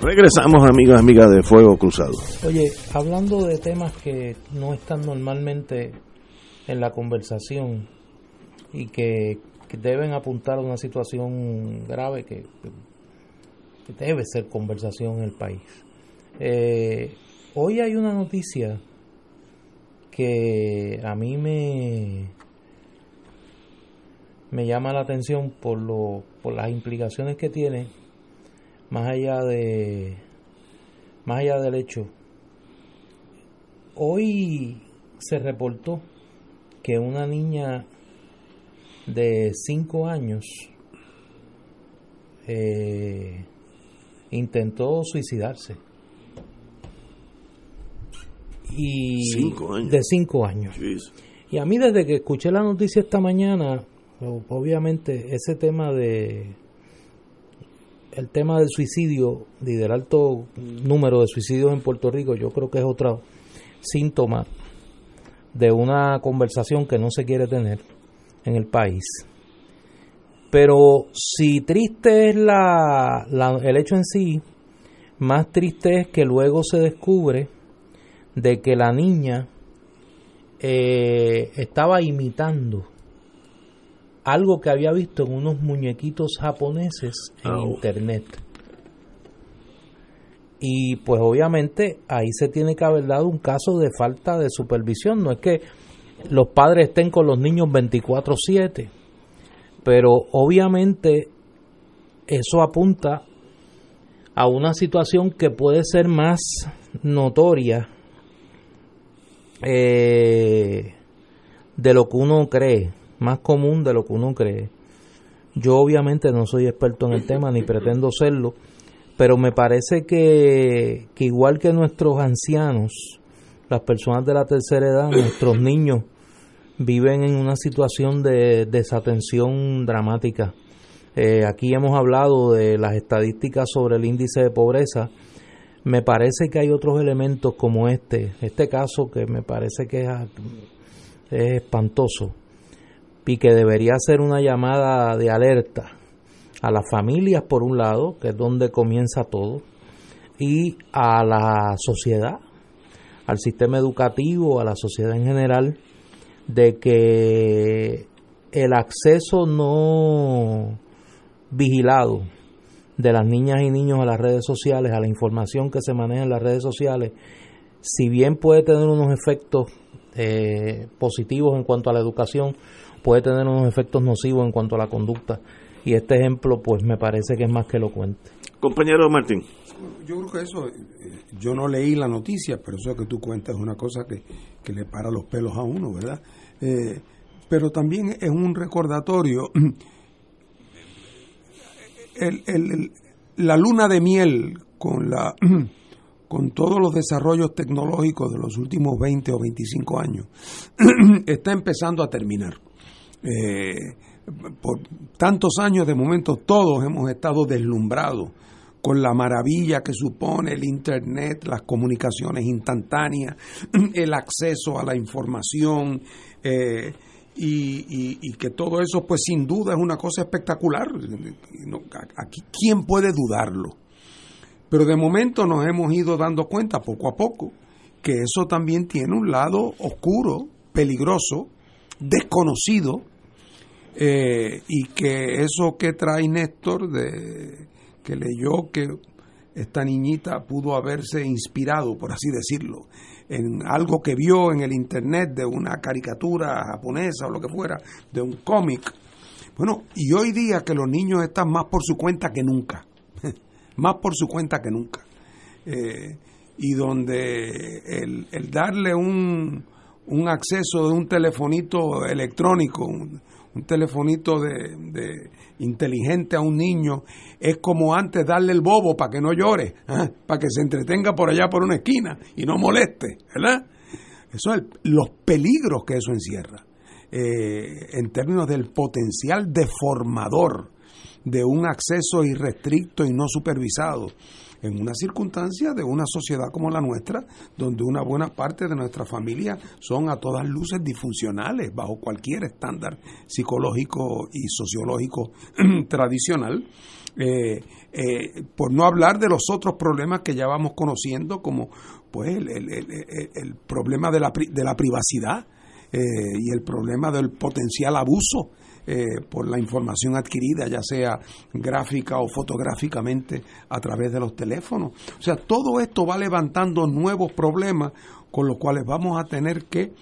Regresamos, amigos y amigas de Fuego Cruzado. Oye, hablando de temas que no están normalmente en la conversación y que, deben apuntar a una situación grave que, que debe ser conversación en el país. Eh, hoy hay una noticia que a mí me me llama la atención por lo por las implicaciones que tiene más allá de más allá del hecho. Hoy se reportó que una niña de 5 años eh, intentó suicidarse. Y Cinco años. de 5 años. Y a mí desde que escuché la noticia esta mañana obviamente ese tema de el tema del suicidio y del alto número de suicidios en Puerto Rico, yo creo que es otro síntoma de una conversación que no se quiere tener en el país. Pero si triste es la, el hecho en sí, más triste es que luego se descubre de que la niña eh, estaba imitando algo que había visto en unos muñequitos japoneses en Au. internet. Y pues obviamente ahí se tiene que haber dado un caso de falta de supervisión. No es que los padres estén con los niños 24/7, pero obviamente eso apunta a una situación que puede ser más notoria eh, de lo que uno cree, más común de lo que uno cree. Yo obviamente no soy experto en el tema ni pretendo serlo, pero me parece que, que igual que nuestros ancianos, las personas de la tercera edad, nuestros <coughs> niños viven en una situación de desatención dramática. Eh, aquí hemos hablado de las estadísticas sobre el índice de pobreza. Me parece que hay otros elementos como este, este caso que me parece que es, es espantoso y que debería ser una llamada de alerta a las familias por un lado, que es donde comienza todo, y a la sociedad, al sistema educativo, a la sociedad en general, de que el acceso no vigilado de las niñas y niños a las redes sociales, a la información que se maneja en las redes sociales, si bien puede tener unos efectos eh, positivos en cuanto a la educación, puede tener unos efectos nocivos en cuanto a la conducta. Y este ejemplo, pues me parece que es más que elocuente. Compañero Martín. Yo creo que eso, eh, yo no leí la noticia, pero eso que tú cuentas es una cosa que, que le para los pelos a uno, ¿verdad? Eh, pero también es un recordatorio, <clears throat> el, el- el- la luna de miel con, la, <clears throat> con todos los desarrollos tecnológicos de los últimos 20 o 25 años <clears throat> está empezando a terminar. Eh, por tantos años de momento todos hemos estado deslumbrados con la maravilla que supone el Internet, las comunicaciones instantáneas, <clears throat> el acceso a la información. Eh, y, que todo eso, pues sin duda es una cosa espectacular. Aquí, ¿quién puede dudarlo? Pero de momento nos hemos ido dando cuenta poco a poco que eso también tiene un lado oscuro, peligroso, desconocido, eh, y que eso que trae Néstor, de, que leyó que esta niñita pudo haberse inspirado, por así decirlo, en algo que vio en el internet de una caricatura japonesa o lo que fuera, de un cómic. Bueno, y hoy día que los niños están más por su cuenta que nunca, <laughs> más por su cuenta que nunca. Eh, y donde el, darle un, un, acceso de un telefonito electrónico, un, telefonito de, inteligente a un niño, es como antes darle el bobo para que no llore, ¿ah? para que se entretenga por allá por una esquina y no moleste, ¿verdad? Eso es los peligros que eso encierra, eh, en términos del potencial deformador de un acceso irrestricto y no supervisado en una circunstancia de una sociedad como la nuestra, donde una buena parte de nuestra familia son a todas luces disfuncionales bajo cualquier estándar psicológico y sociológico <clears throat> tradicional. Eh, eh, por no hablar de los otros problemas que ya vamos conociendo, como pues el, problema de la, de la privacidad eh, y el problema del potencial abuso eh, por la información adquirida, ya sea gráfica o fotográficamente a través de los teléfonos. O sea, todo esto va levantando nuevos problemas con los cuales vamos a tener que,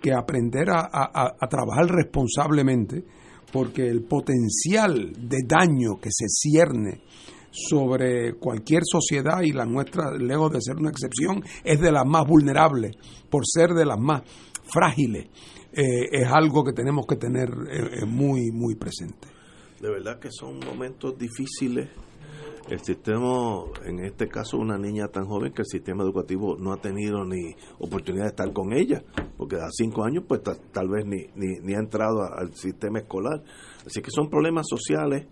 que aprender a, a trabajar responsablemente, porque el potencial de daño que se cierne sobre cualquier sociedad y la nuestra, lejos de ser una excepción, es de las más vulnerables, por ser de las más frágiles. Eh, es algo que tenemos que tener eh, eh, muy, muy presente. De verdad que son momentos difíciles. El sistema, en este caso, una niña tan joven que el sistema educativo no ha tenido ni oportunidad de estar con ella, porque a cinco años, pues tal vez ni, ni, ha entrado al sistema escolar. Así que son problemas sociales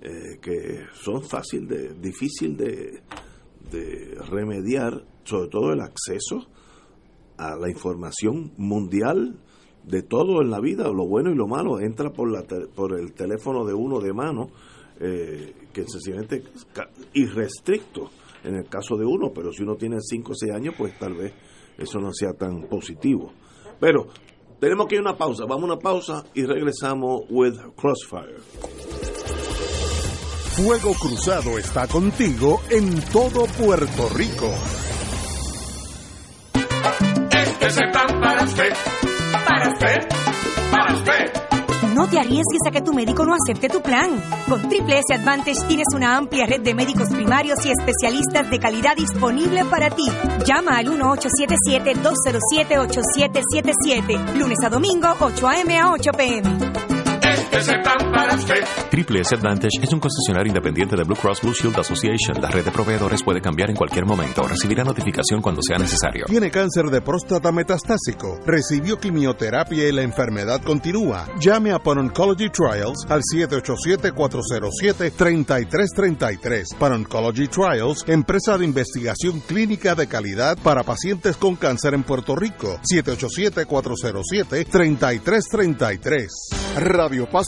que son fácil de, difícil de, de remediar, sobre todo el acceso a la información mundial de todo en la vida, lo bueno y lo malo, entra por, la, por el teléfono de uno de mano, eh, que sencillamente irrestricto en el caso de uno, pero si uno tiene 5 o 6 años, pues tal vez eso no sea tan positivo. Pero tenemos que ir a una pausa, vamos a una pausa y regresamos with Crossfire. Fuego Cruzado está contigo en todo Puerto Rico. Este es el para usted para usted, para usted. No te arriesgues a que tu médico no acepte tu plan. Con Triple S Advantage tienes una amplia red de médicos primarios y especialistas de calidad disponible para ti. Llama al 1877-207-8777. Lunes a domingo, 8 a.m. a 8 p.m. Triple S Advantage es un concesionario independiente de Blue Cross Blue Shield Association. La red de proveedores puede cambiar en cualquier momento. Recibirá notificación cuando sea necesario. Tiene cáncer de próstata metastásico. Recibió quimioterapia y la enfermedad continúa. Llame a Pan Oncology Trials al 787-407-3333. Pan Oncology Trials, empresa de investigación clínica de calidad para pacientes con cáncer en Puerto Rico. 787-407-3333. Radio Paz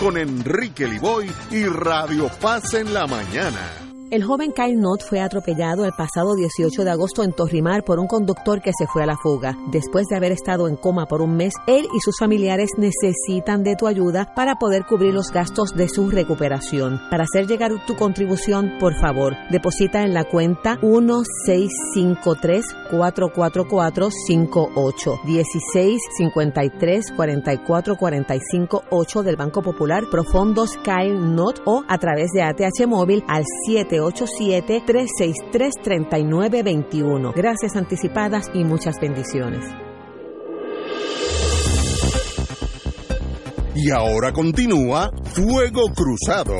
con Enrique Liboy y Radio Paz en la mañana. El joven Kyle Knott fue atropellado el pasado 18 de agosto en Torrimar por un conductor que se fue a la fuga. Después de haber estado en coma por un mes, él y sus familiares necesitan de tu ayuda para poder cubrir los gastos de su recuperación. Para hacer llegar tu contribución, por favor, deposita en la cuenta 1653-444-58 1653 4445 del Banco Popular Profondos Kyle Knott o a través de ATH Móvil al 7 787-363-3921. Gracias anticipadas y muchas bendiciones. Y ahora continúa Fuego Cruzado.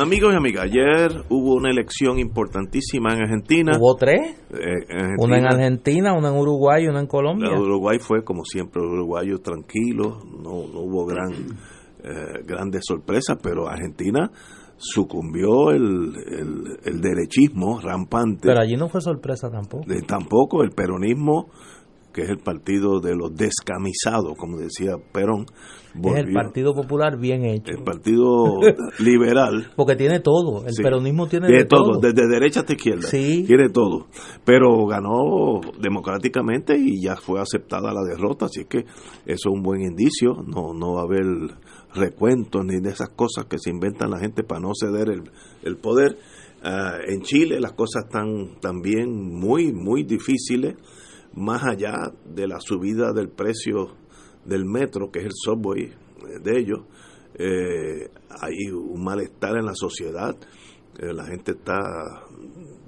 Amigos y amigas, ayer hubo una elección importantísima en Argentina. ¿Hubo tres? Eh, en Argentina. Una en Argentina, una en Uruguay y una en Colombia. La Uruguay fue, como siempre, uruguayo tranquilo, no, no hubo gran, eh, grandes sorpresas, pero Argentina sucumbió el, el, el derechismo rampante. Pero allí no fue sorpresa tampoco. De- tampoco el peronismo, que es el partido de los descamisados, como decía Perón, Es el Partido Popular bien hecho. el partido <laughs> liberal. Porque tiene todo. El Sí. peronismo tiene Tiene de todo. desde derecha hasta izquierda. Sí. Tiene todo. Pero ganó democráticamente y ya fue aceptada la derrota, así que eso es un buen indicio. No, no va a haber recuentos ni de esas cosas que se inventan la gente para no ceder el, el poder. Ah, en Chile las cosas están también muy, muy difíciles, más allá de la subida del precio del metro, que es el subway eh, de ellos. Eh, hay un malestar en la sociedad, eh, la gente está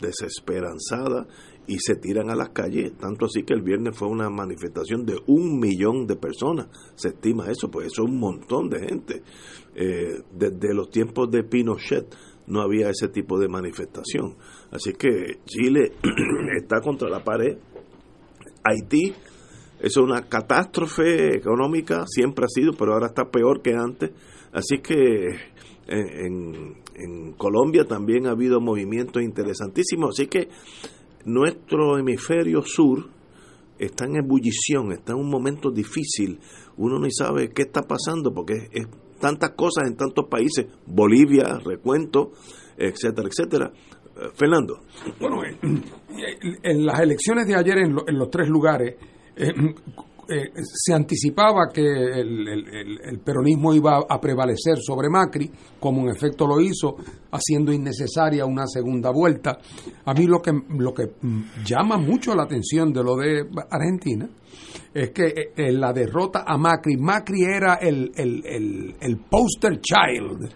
desesperanzada y se tiran a las calles, tanto así que el viernes fue una manifestación de un millón de personas, se estima eso, pues eso es un montón de gente. Desde los tiempos de Pinochet no había ese tipo de manifestación. Así que Chile <clears throat> está contra la pared. Haití es una catástrofe económica, siempre ha sido, pero ahora está peor que antes. Así que en, Colombia también ha habido movimientos interesantísimos. Así que nuestro hemisferio sur está en ebullición, está en un momento difícil. Uno no sabe qué está pasando porque es tantas cosas en tantos países. Bolivia, recuento, etcétera, etcétera. Eh, Fernando. Bueno, eh, en las elecciones de ayer en, lo- en los tres lugares eh, eh, se anticipaba que el, peronismo iba a prevalecer sobre Macri, como en efecto lo hizo, haciendo innecesaria una segunda vuelta. A mí lo que, lo que llama mucho la atención de lo de Argentina es que eh, eh, la derrota a Macri, Macri era el, el, el, el poster child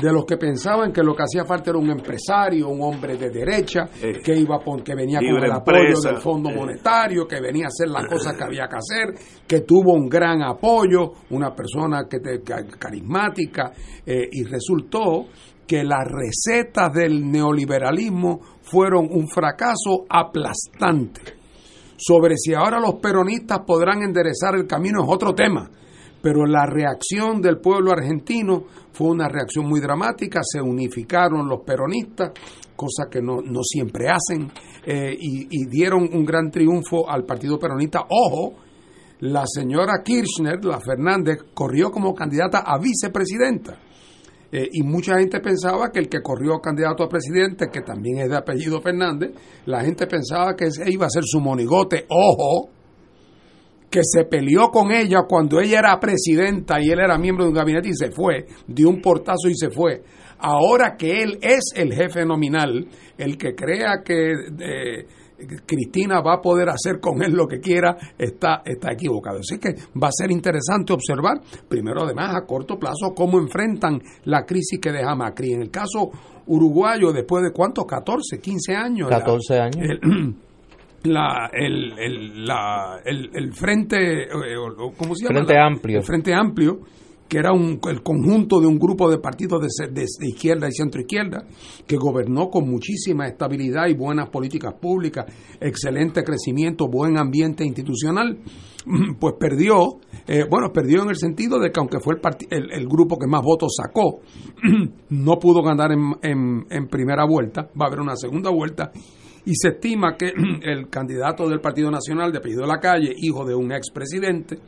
de los que pensaban que lo que hacía falta era un empresario, un hombre de derecha, que iba a pon- que venía con el apoyo del Fondo eh. Monetario, que venía a hacer las cosas que había que hacer, que tuvo un gran apoyo, una persona que te- ca- carismática, eh, y resultó que las recetas del neoliberalismo fueron un fracaso aplastante. Sobre si ahora los peronistas podrán enderezar el camino es otro tema, pero la reacción del pueblo argentino fue una reacción muy dramática, se unificaron los peronistas, cosa que no, no siempre hacen, eh, y, dieron un gran triunfo al Partido Peronista. Ojo, la señora Kirchner, la Fernández, corrió como candidata a vicepresidenta. Eh, y mucha gente pensaba que el que corrió candidato a presidente, que también es de apellido Fernández, la gente pensaba que iba a ser su monigote. Ojo, que se peleó con ella cuando ella era presidenta y él era miembro de un gabinete y se fue, dio un portazo y se fue. Ahora que él es el jefe nominal, el que crea que eh, Cristina va a poder hacer con él lo que quiera, está, está equivocado. Así que va a ser interesante observar, primero además a corto plazo, cómo enfrentan la crisis que deja Macri. En el caso uruguayo, después de cuántos, 14, 15 años. la- 14 años. el- <clears throat> la, el, el, la, el, el frente, eh, ¿cómo se llama? Frente La- Amplio. El Frente Amplio, que era un, el conjunto de un grupo de partidos de, ce- de- de izquierda y centro izquierda, que gobernó con muchísima estabilidad y buenas políticas públicas, excelente crecimiento, buen ambiente institucional, <clears throat> pues perdió, eh, bueno, perdió en el sentido de que aunque fue el, el, el grupo que más votos sacó, <clears throat> no pudo ganar en, en, en primera vuelta, va a haber una segunda vuelta, y se estima que <clears throat> el candidato del Partido Nacional de apellido de la calle, hijo de un expresidente,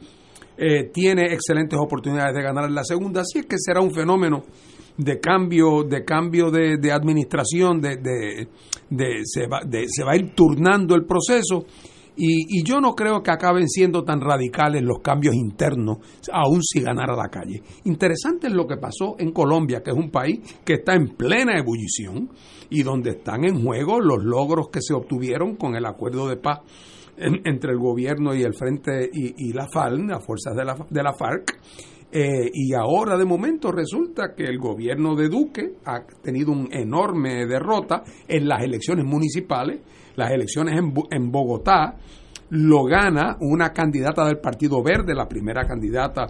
eh, tiene excelentes oportunidades de ganar en la segunda, así es que será un fenómeno de cambio de cambio de, administración, de, de- se, va, de- se va a ir turnando el proceso y, y yo no creo que acaben siendo tan radicales los cambios internos, aun si ganara la calle. Interesante es lo que pasó en Colombia, que es un país que está en plena ebullición y donde están en juego los logros que se obtuvieron con el acuerdo de paz entre el gobierno y el frente y, la FARC, las fuerzas de la, de la FARC. Eh, y ahora de momento resulta que el gobierno de Duque ha tenido una enorme derrota en las elecciones municipales, las elecciones en, Bogotá, lo gana una candidata del Partido Verde, la primera candidata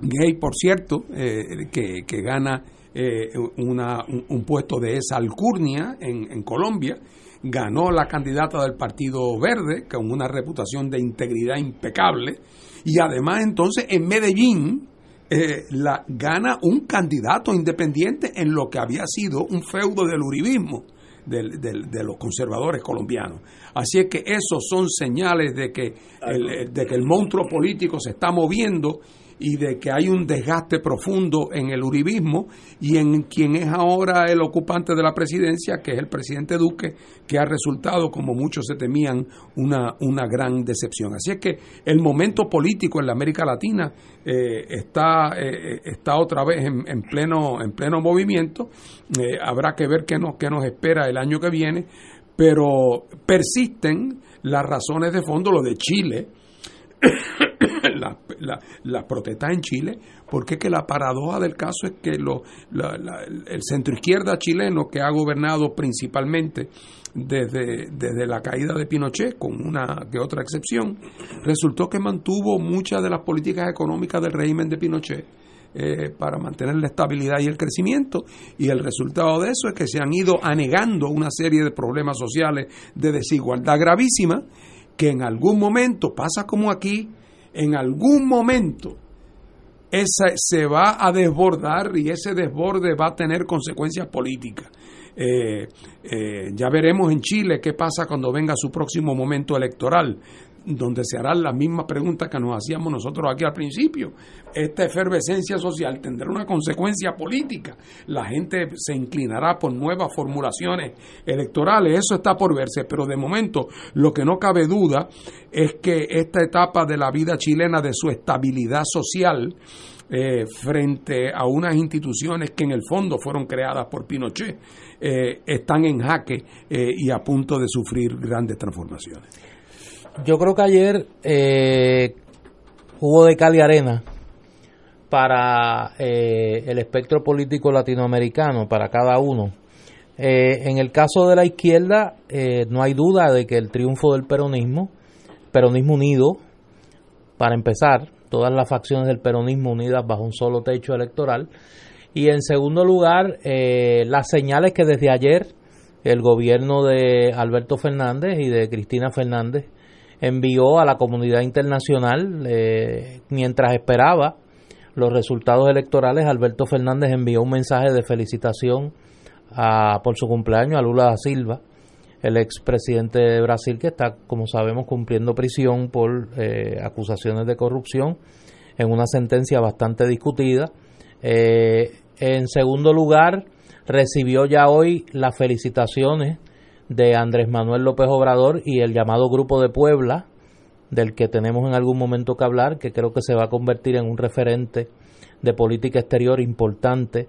gay, por cierto, eh, que, gana eh, una, un, puesto de esa alcurnia en, en, Colombia. Ganó la candidata del Partido Verde, con una reputación de integridad impecable. Y además, entonces, en Medellín, eh, la, gana un candidato independiente en lo que había sido un feudo del uribismo de los conservadores colombianos. Así es que esos son señales de que el, de que el monstruo político se está moviendo y de que hay un desgaste profundo en el uribismo y en quien es ahora el ocupante de la presidencia, que es el presidente Duque, que ha resultado, como muchos se temían, una, una gran decepción. Así es que el momento político en la América Latina eh, está, eh, está otra vez en, pleno, en pleno movimiento. Eh, habrá que ver qué nos, qué nos espera el año que viene, pero persisten las razones de fondo, lo de Chile, las la, protestas en Chile, porque que la paradoja del caso es que lo, el centro izquierda chileno, que ha gobernado principalmente desde, desde la caída de Pinochet, con una que otra excepción, resultó que mantuvo muchas de las políticas económicas del régimen de Pinochet. Eh, para mantener la estabilidad y el crecimiento y el resultado de eso es que se han ido anegando una serie de problemas sociales de desigualdad gravísima que en algún momento pasa como aquí en algún momento esa se va a desbordar y ese desborde va a tener consecuencias políticas. Eh, eh, ya veremos en Chile qué pasa cuando venga su próximo momento electoral donde se harán las mismas preguntas que nos hacíamos nosotros aquí al principio. Esta efervescencia social tendrá una consecuencia política. La gente se inclinará por nuevas formulaciones electorales. Eso está por verse, pero de momento lo que no cabe duda es que esta etapa de la vida chilena, de su estabilidad social, eh, frente a unas instituciones que en el fondo fueron creadas por Pinochet, eh, están en jaque eh, y a punto de sufrir grandes transformaciones. Yo creo que ayer eh, hubo de cal y arena para eh, el espectro político latinoamericano, para cada uno. Eh, en el caso de la izquierda, eh, no hay duda de que el triunfo del peronismo, peronismo unido, para empezar, todas las facciones del peronismo unidas bajo un solo techo electoral, y en segundo lugar, las señales que desde ayer el gobierno de Alberto Fernández y de Cristina Fernández envió a la comunidad internacional eh, mientras esperaba los resultados electorales. Alberto Fernández envió un mensaje de felicitación a, por su cumpleaños a Lula da Silva, el expresidente de Brasil, que está, como sabemos, cumpliendo prisión por eh, acusaciones de corrupción en una sentencia bastante discutida. Eh, en segundo lugar, recibió ya hoy las felicitaciones de Andrés Manuel López Obrador y el llamado Grupo de Puebla, del que tenemos en algún momento que hablar, que creo que se va a convertir en un referente de política exterior importante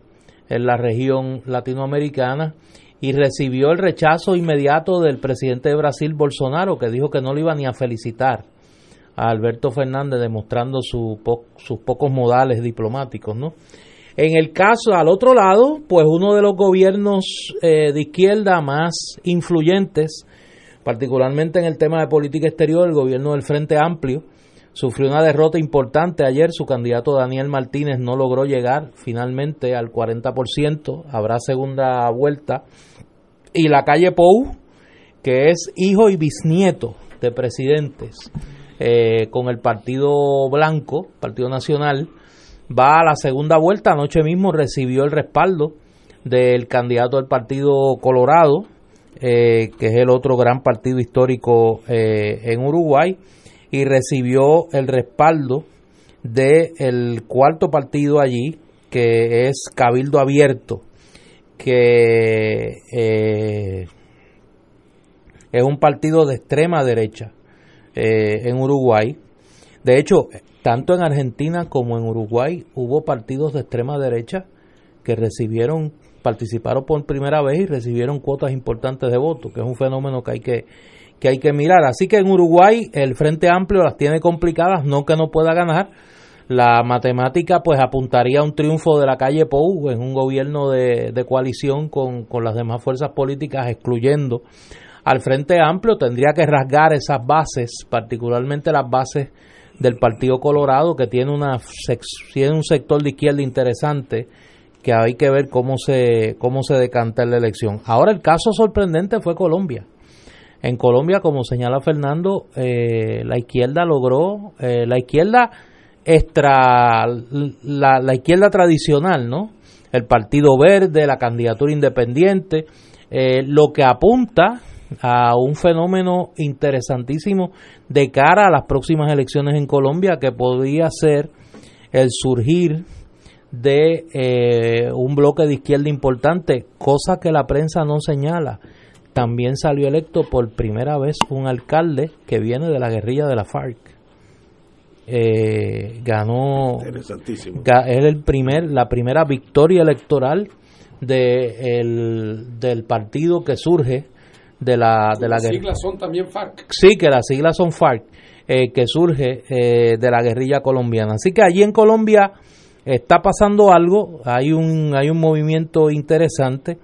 en la región latinoamericana y recibió el rechazo inmediato del presidente de Brasil, Bolsonaro, que dijo que no le iba ni a felicitar a Alberto Fernández, demostrando sus pocos modales diplomáticos, ¿no? En el caso, al otro lado, pues uno de los gobiernos eh, de izquierda más influyentes, particularmente en el tema de política exterior, el gobierno del Frente Amplio, sufrió una derrota importante ayer. Su candidato Daniel Martínez no logró llegar finalmente al 40%. Habrá segunda vuelta. Y la calle Pou, que es hijo y bisnieto de presidentes, eh, con el Partido Blanco, Partido Nacional, va a la segunda vuelta. Anoche mismo recibió el respaldo del candidato del Partido Colorado, eh, que es el otro gran partido histórico eh, en Uruguay, y recibió el respaldo del cuarto partido allí, que es Cabildo Abierto, que eh, es un partido de extrema derecha en Uruguay. De hecho, tanto en Argentina como en Uruguay hubo partidos de extrema derecha que recibieron, participaron por primera vez y recibieron cuotas importantes de votos, que es un fenómeno que hay que, que hay que mirar. Así que en Uruguay el Frente Amplio las tiene complicadas, no que no pueda ganar. La matemática pues apuntaría a un triunfo de la calle Pou en un gobierno de, de coalición con, con las demás fuerzas políticas, excluyendo al Frente Amplio. Tendría que rasgar esas bases, particularmente las bases del Partido Colorado, que tiene, una, tiene un sector de izquierda interesante que hay que ver cómo se, cómo se decanta la elección. Ahora el caso sorprendente fue Colombia. En Colombia, como señala Fernando, eh, la izquierda logró, eh, la izquierda extra, la, la, izquierda tradicional, ¿no? El Partido Verde, la candidatura independiente, eh, lo que apunta a un fenómeno interesantísimo de cara a las próximas elecciones en Colombia, que podría ser el surgir de eh, un bloque de izquierda importante, cosa que la prensa no señala. También salió electo por primera vez un alcalde que viene de la guerrilla de la FARC. Eh, ganó es el primer la primera victoria electoral de el, del partido que surge de la de la las siglas son también FARC. Sí que las siglas son FARC eh, que surge eh, de la guerrilla colombiana. Así que allí en Colombia está pasando algo hay un hay un movimiento interesante.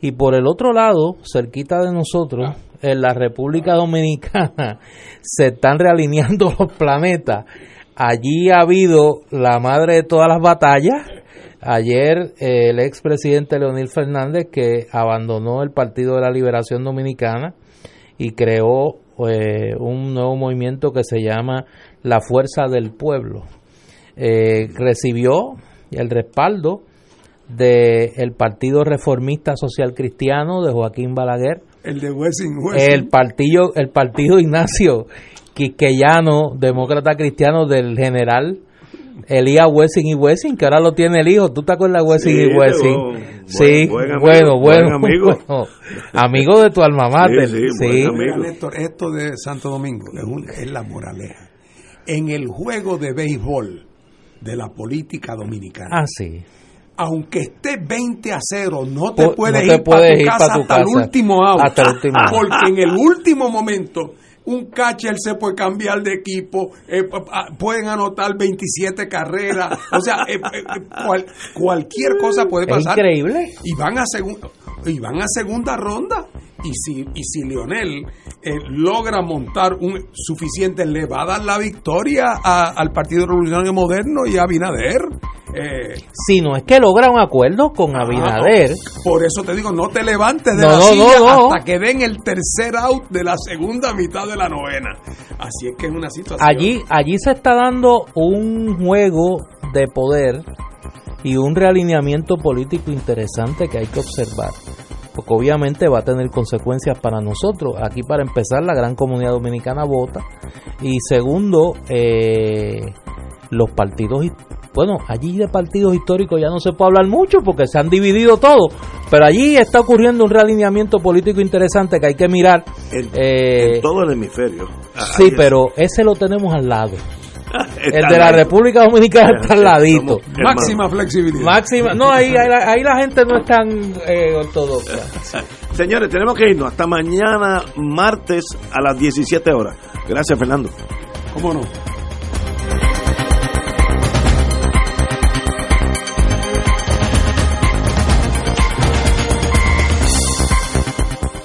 Y por el otro lado cerquita de nosotros ah. en la República Dominicana <laughs> se están realineando <laughs> los planetas. Allí ha habido la madre de todas las batallas. Ayer eh, el expresidente Leonel Fernández que abandonó el Partido de la Liberación Dominicana y creó eh, un nuevo movimiento que se llama la Fuerza del Pueblo. Eh, recibió el respaldo del Partido Reformista Social Cristiano de Joaquín Balaguer, el de Wessing, El partido, el partido Ignacio Quisqueyano, demócrata cristiano del general Elías Wessing y Wessing, que ahora lo tiene el hijo. ¿Tú te acuerdas de Wessing y Wessing? sí, bueno, bueno, amigo. <laughs> amigo de tu alma mater. Sí, esto de Santo Domingo es, es la moraleja. En el juego de béisbol de la política dominicana. Ah, sí aunque esté 20 a 0, no te puedes, ir, para tu, casa hasta el último out. Porque en el último momento un catcher se puede cambiar de equipo, eh, pueden anotar 27 carreras, o sea, eh, eh, cualquier cosa puede pasar. increíble. Y van a segunda y van a segunda ronda y si, y si Lionel eh, logra montar un suficiente, le va a dar la victoria al Partido Revolucionario Moderno y a Abinader. Eh, si no es que logra un acuerdo con Abinader. por eso te digo, no te levantes de la silla hasta que den el tercer out de la segunda mitad de la novena. Así es que es una situación. Allí, allí se está dando un juego de poder y un realineamiento político interesante que hay que observar porque obviamente va a tener consecuencias para nosotros. Aquí para empezar la gran comunidad dominicana vota y segundo eh, los partidos bueno, allí de partidos históricos ya no se puede hablar mucho porque se han dividido todo, pero allí está ocurriendo un realineamiento político interesante que hay que mirar. En, eh, todo el hemisferio. Sí, pero ese lo tenemos al lado <laughs> el de la República Dominicana está al ladito. Máxima flexibilidad. Máxima. No, ahí, ahí, la gente no es tan eh, ortodoxa. <laughs> Señores, tenemos que irnos. Hasta mañana, martes, a las 17 horas. Gracias, Fernando. ¿Cómo no?